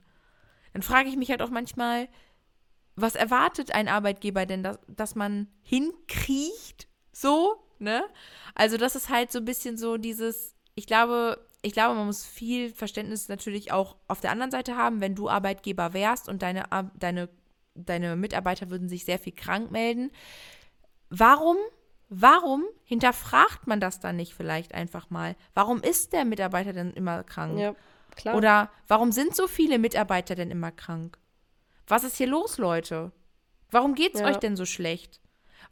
Dann frage ich mich halt auch manchmal, was erwartet ein Arbeitgeber denn, dass, dass man hinkriecht? So, ne? Also, das ist halt so ein bisschen so dieses, ich glaube, ich glaube, man muss viel Verständnis natürlich auch auf der anderen Seite haben, wenn du Arbeitgeber wärst und deine, deine, deine Mitarbeiter würden sich sehr viel krank melden. warum, warum hinterfragt man das dann nicht vielleicht einfach mal? Warum ist der Mitarbeiter denn immer krank? Ja, klar. Oder warum sind so viele Mitarbeiter denn immer krank? Was ist hier los, Leute? Warum geht's Ja. euch denn so schlecht?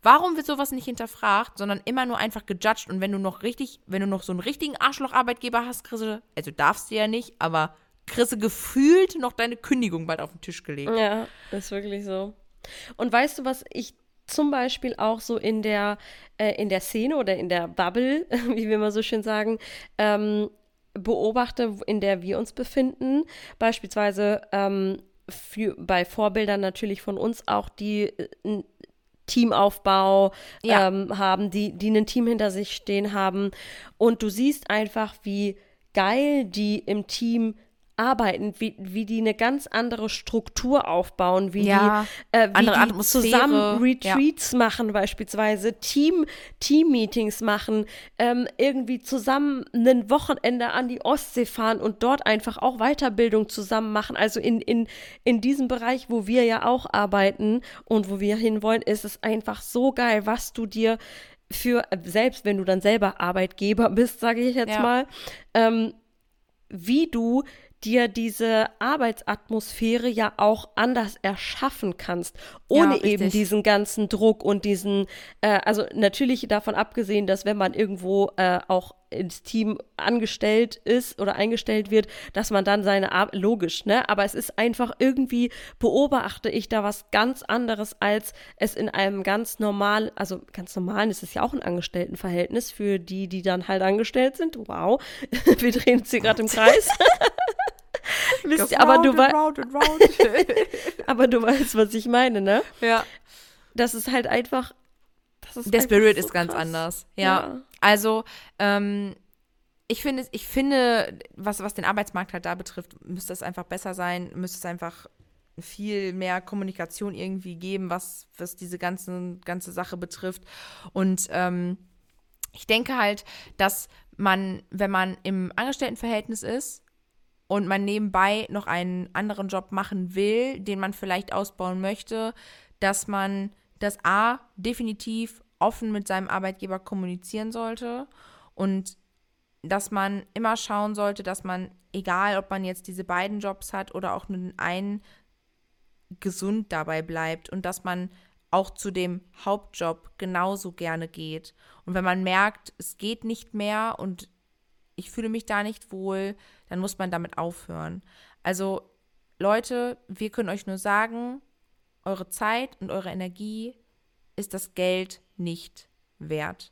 Warum wird sowas nicht hinterfragt, sondern immer nur einfach gejudged? Und wenn du noch richtig, wenn du noch so einen richtigen Arschloch-Arbeitgeber hast, Chrisse, also darfst du ja nicht, aber Chrisse gefühlt noch deine Kündigung bald auf den Tisch gelegt. Ja, ist wirklich so. Und weißt du, was ich zum Beispiel auch so in der, äh, in der Szene oder in der Bubble, wie wir immer so schön sagen, ähm, beobachte, in der wir uns befinden. Beispielsweise ähm, für, bei Vorbildern natürlich von uns auch, die äh, Teamaufbau Ja. ähm, haben, die, die ein Team hinter sich stehen haben. Und du siehst einfach, wie geil die im Team arbeiten, wie, wie die eine ganz andere Struktur aufbauen, wie Ja, die, äh, wie andere die Atmosphäre, zusammen Retreats machen beispielsweise, Team, Team-Meetings machen, ähm, irgendwie zusammen ein Wochenende an die Ostsee fahren und dort einfach auch Weiterbildung zusammen machen. Also in, in, in diesem Bereich, wo wir ja auch arbeiten und wo wir hinwollen, ist es einfach so geil, was du dir für, selbst wenn du dann selber Arbeitgeber bist, sage ich jetzt Ja. mal, ähm, wie du dir diese Arbeitsatmosphäre ja auch anders erschaffen kannst, ohne Ja, eben diesen ganzen Druck und diesen, äh, also natürlich davon abgesehen, dass wenn man irgendwo äh, auch ins Team angestellt ist oder eingestellt wird, dass man dann seine Arbeit, logisch, ne? Aber es ist einfach irgendwie, beobachte ich da was ganz anderes, als es in einem ganz normal, also ganz normalen, es ist ja auch ein Angestelltenverhältnis für die, die dann halt angestellt sind. Wow, wir drehen uns hier gerade im Kreis. Wisst ihr, aber du, wei- round and round. aber du weißt, was ich meine, ne? ja. Das ist halt einfach. Das ist Der einfach Spirit so ist ganz krass. anders. Ja. Ja. Also, ähm, ich finde, ich finde, was, was den Arbeitsmarkt halt da betrifft, müsste es einfach besser sein, müsste es einfach viel mehr Kommunikation irgendwie geben, was, was diese ganzen, ganze Sache betrifft. Und ähm, ich denke halt, dass man, wenn man im Angestelltenverhältnis ist und man nebenbei noch einen anderen Job machen will, den man vielleicht ausbauen möchte, dass man das A definitiv offen mit seinem Arbeitgeber kommunizieren sollte und dass man immer schauen sollte, dass man, egal ob man jetzt diese beiden Jobs hat oder auch nur den einen, gesund dabei bleibt und dass man auch zu dem Hauptjob genauso gerne geht. Und wenn man merkt, es geht nicht mehr und ich fühle mich da nicht wohl, dann muss man damit aufhören. Also Leute, wir können euch nur sagen, eure Zeit und eure Energie ist das Geld nicht wert.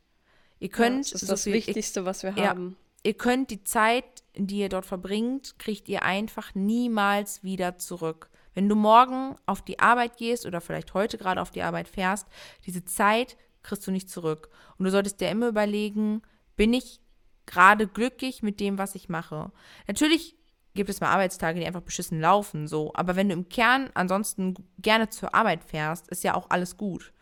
Ihr Ja, könnt das ist so das viel- Wichtigste, was wir Ja. haben. ihr könnt die Zeit, die ihr dort verbringt, kriegt ihr einfach niemals wieder zurück. Wenn du morgen auf die Arbeit gehst oder vielleicht heute gerade auf die Arbeit fährst, diese Zeit kriegst du nicht zurück. Und du solltest dir immer überlegen, bin ich gerade glücklich mit dem, was ich mache? Natürlich gibt es mal Arbeitstage, die einfach beschissen laufen, so. Aber wenn du im Kern ansonsten gerne zur Arbeit fährst, ist ja auch alles gut.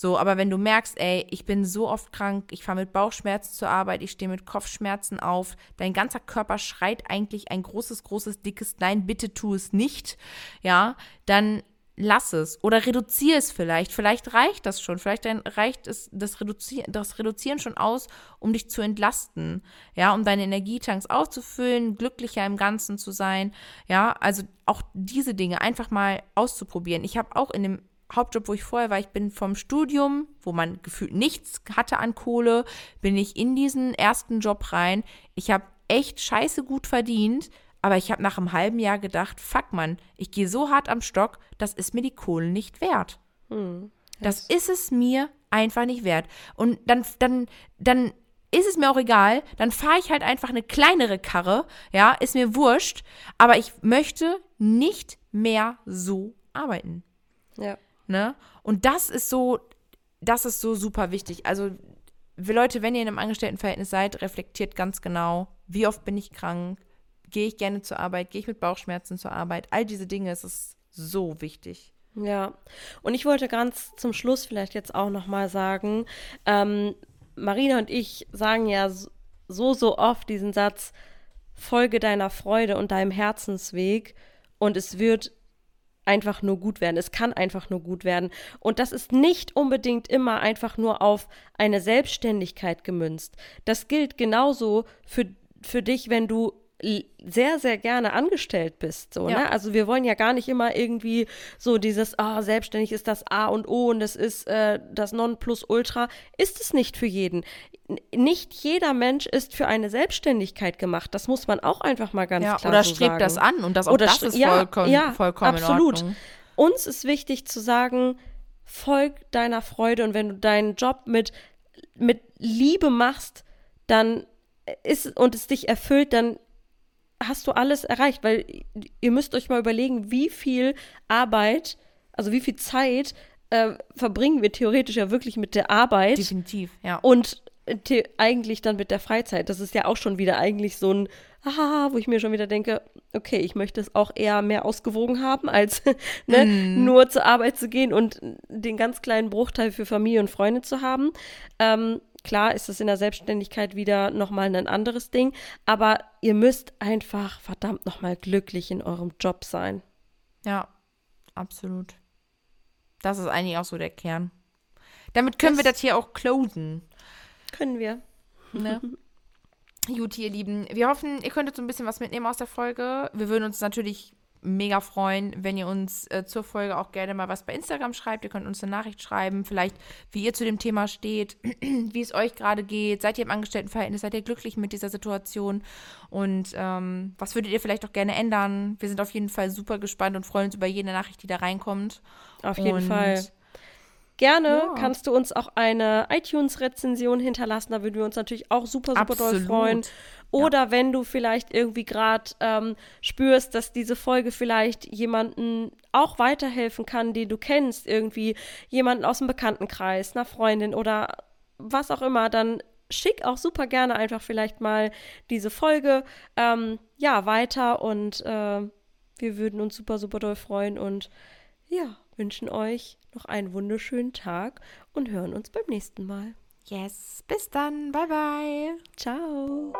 So, aber wenn du merkst, ey, ich bin so oft krank, ich fahre mit Bauchschmerzen zur Arbeit, ich stehe mit Kopfschmerzen auf, dein ganzer Körper schreit eigentlich ein großes, großes, dickes Nein, bitte tu es nicht, ja, dann lass es oder reduziere es vielleicht. Vielleicht reicht das schon, vielleicht reicht es das, Reduzi das Reduzieren schon aus, um dich zu entlasten, ja, um deine Energietanks aufzufüllen, glücklicher im Ganzen zu sein, ja, also auch diese Dinge einfach mal auszuprobieren. Ich habe auch in dem Hauptjob, wo ich vorher war, ich bin vom Studium, wo man gefühlt nichts hatte an Kohle, bin ich in diesen ersten Job rein. Ich habe echt scheiße gut verdient, aber ich habe nach einem halben Jahr gedacht, fuck man, ich gehe so hart am Stock, das ist mir die Kohle nicht wert. Das ist es mir einfach nicht wert. Und dann, dann, dann ist es mir auch egal, dann fahre ich halt einfach eine kleinere Karre, ja, ist mir wurscht, aber ich möchte nicht mehr so arbeiten. Ja. Ne? Und das ist so, das ist so super wichtig. Also, Leute, wenn ihr in einem Angestelltenverhältnis seid, reflektiert ganz genau, wie oft bin ich krank, gehe ich gerne zur Arbeit, gehe ich mit Bauchschmerzen zur Arbeit. All diese Dinge, es ist so wichtig. Ja, und ich wollte ganz zum Schluss vielleicht jetzt auch nochmal sagen, ähm, Marina und ich sagen ja so, so oft diesen Satz, folge deiner Freude und deinem Herzensweg und es wird einfach nur gut werden. Es kann einfach nur gut werden. Und das ist nicht unbedingt immer einfach nur auf eine Selbstständigkeit gemünzt. Das gilt genauso für, für dich, wenn du sehr, sehr gerne angestellt bist. So, ja. ne? Also wir wollen ja gar nicht immer irgendwie so dieses, oh, selbstständig ist das A und O und das ist äh, das Nonplusultra. Ist es nicht für jeden. Nicht jeder Mensch ist für eine Selbstständigkeit gemacht. Das muss man auch einfach mal ganz ja, klar oder so strebt sagen. das an und das auch oder das ist vollkommen, ja, vollkommen absolut. in Ordnung. Uns ist wichtig zu sagen, folg deiner Freude und wenn du deinen Job mit, mit Liebe machst, dann ist und es dich erfüllt, dann hast du alles erreicht, weil ihr müsst euch mal überlegen, wie viel Arbeit, also wie viel Zeit äh, verbringen wir theoretisch ja wirklich mit der Arbeit. Definitiv, ja. Und eigentlich dann mit der Freizeit. Das ist ja auch schon wieder eigentlich so ein, aha, wo ich mir schon wieder denke, okay, ich möchte es auch eher mehr ausgewogen haben, als ne, mm. nur zur Arbeit zu gehen und den ganz kleinen Bruchteil für Familie und Freunde zu haben. Ähm, Klar ist es in der Selbstständigkeit wieder nochmal ein anderes Ding, aber ihr müsst einfach verdammt nochmal glücklich in eurem Job sein. Ja, absolut. Das ist eigentlich auch so der Kern. Damit können das wir das hier auch closen. Können wir. Ne? Gut, ihr Lieben. Wir hoffen, ihr könntet so ein bisschen was mitnehmen aus der Folge. Wir würden uns natürlich mega freuen, wenn ihr uns äh, zur Folge auch gerne mal was bei Instagram schreibt. Ihr könnt uns eine Nachricht schreiben, vielleicht wie ihr zu dem Thema steht, wie es euch gerade geht. Seid ihr im Angestelltenverhältnis? Seid ihr glücklich mit dieser Situation? Und ähm, was würdet ihr vielleicht auch gerne ändern? Wir sind auf jeden Fall super gespannt und freuen uns über jede Nachricht, die da reinkommt. Auf jeden und Fall. Gerne ja. kannst du uns auch eine iTunes-Rezension hinterlassen. Da würden wir uns natürlich auch super, super Absolut. doll freuen. Oder ja. wenn du vielleicht irgendwie gerade ähm, spürst, dass diese Folge vielleicht jemanden auch weiterhelfen kann, den du kennst, irgendwie jemanden aus dem Bekanntenkreis, einer Freundin oder was auch immer, dann schick auch super gerne einfach vielleicht mal diese Folge ähm, ja weiter und äh, wir würden uns super, super doll freuen und ja, wünschen euch noch einen wunderschönen Tag und hören uns beim nächsten Mal. Yes, bis dann. Bye bye. Ciao.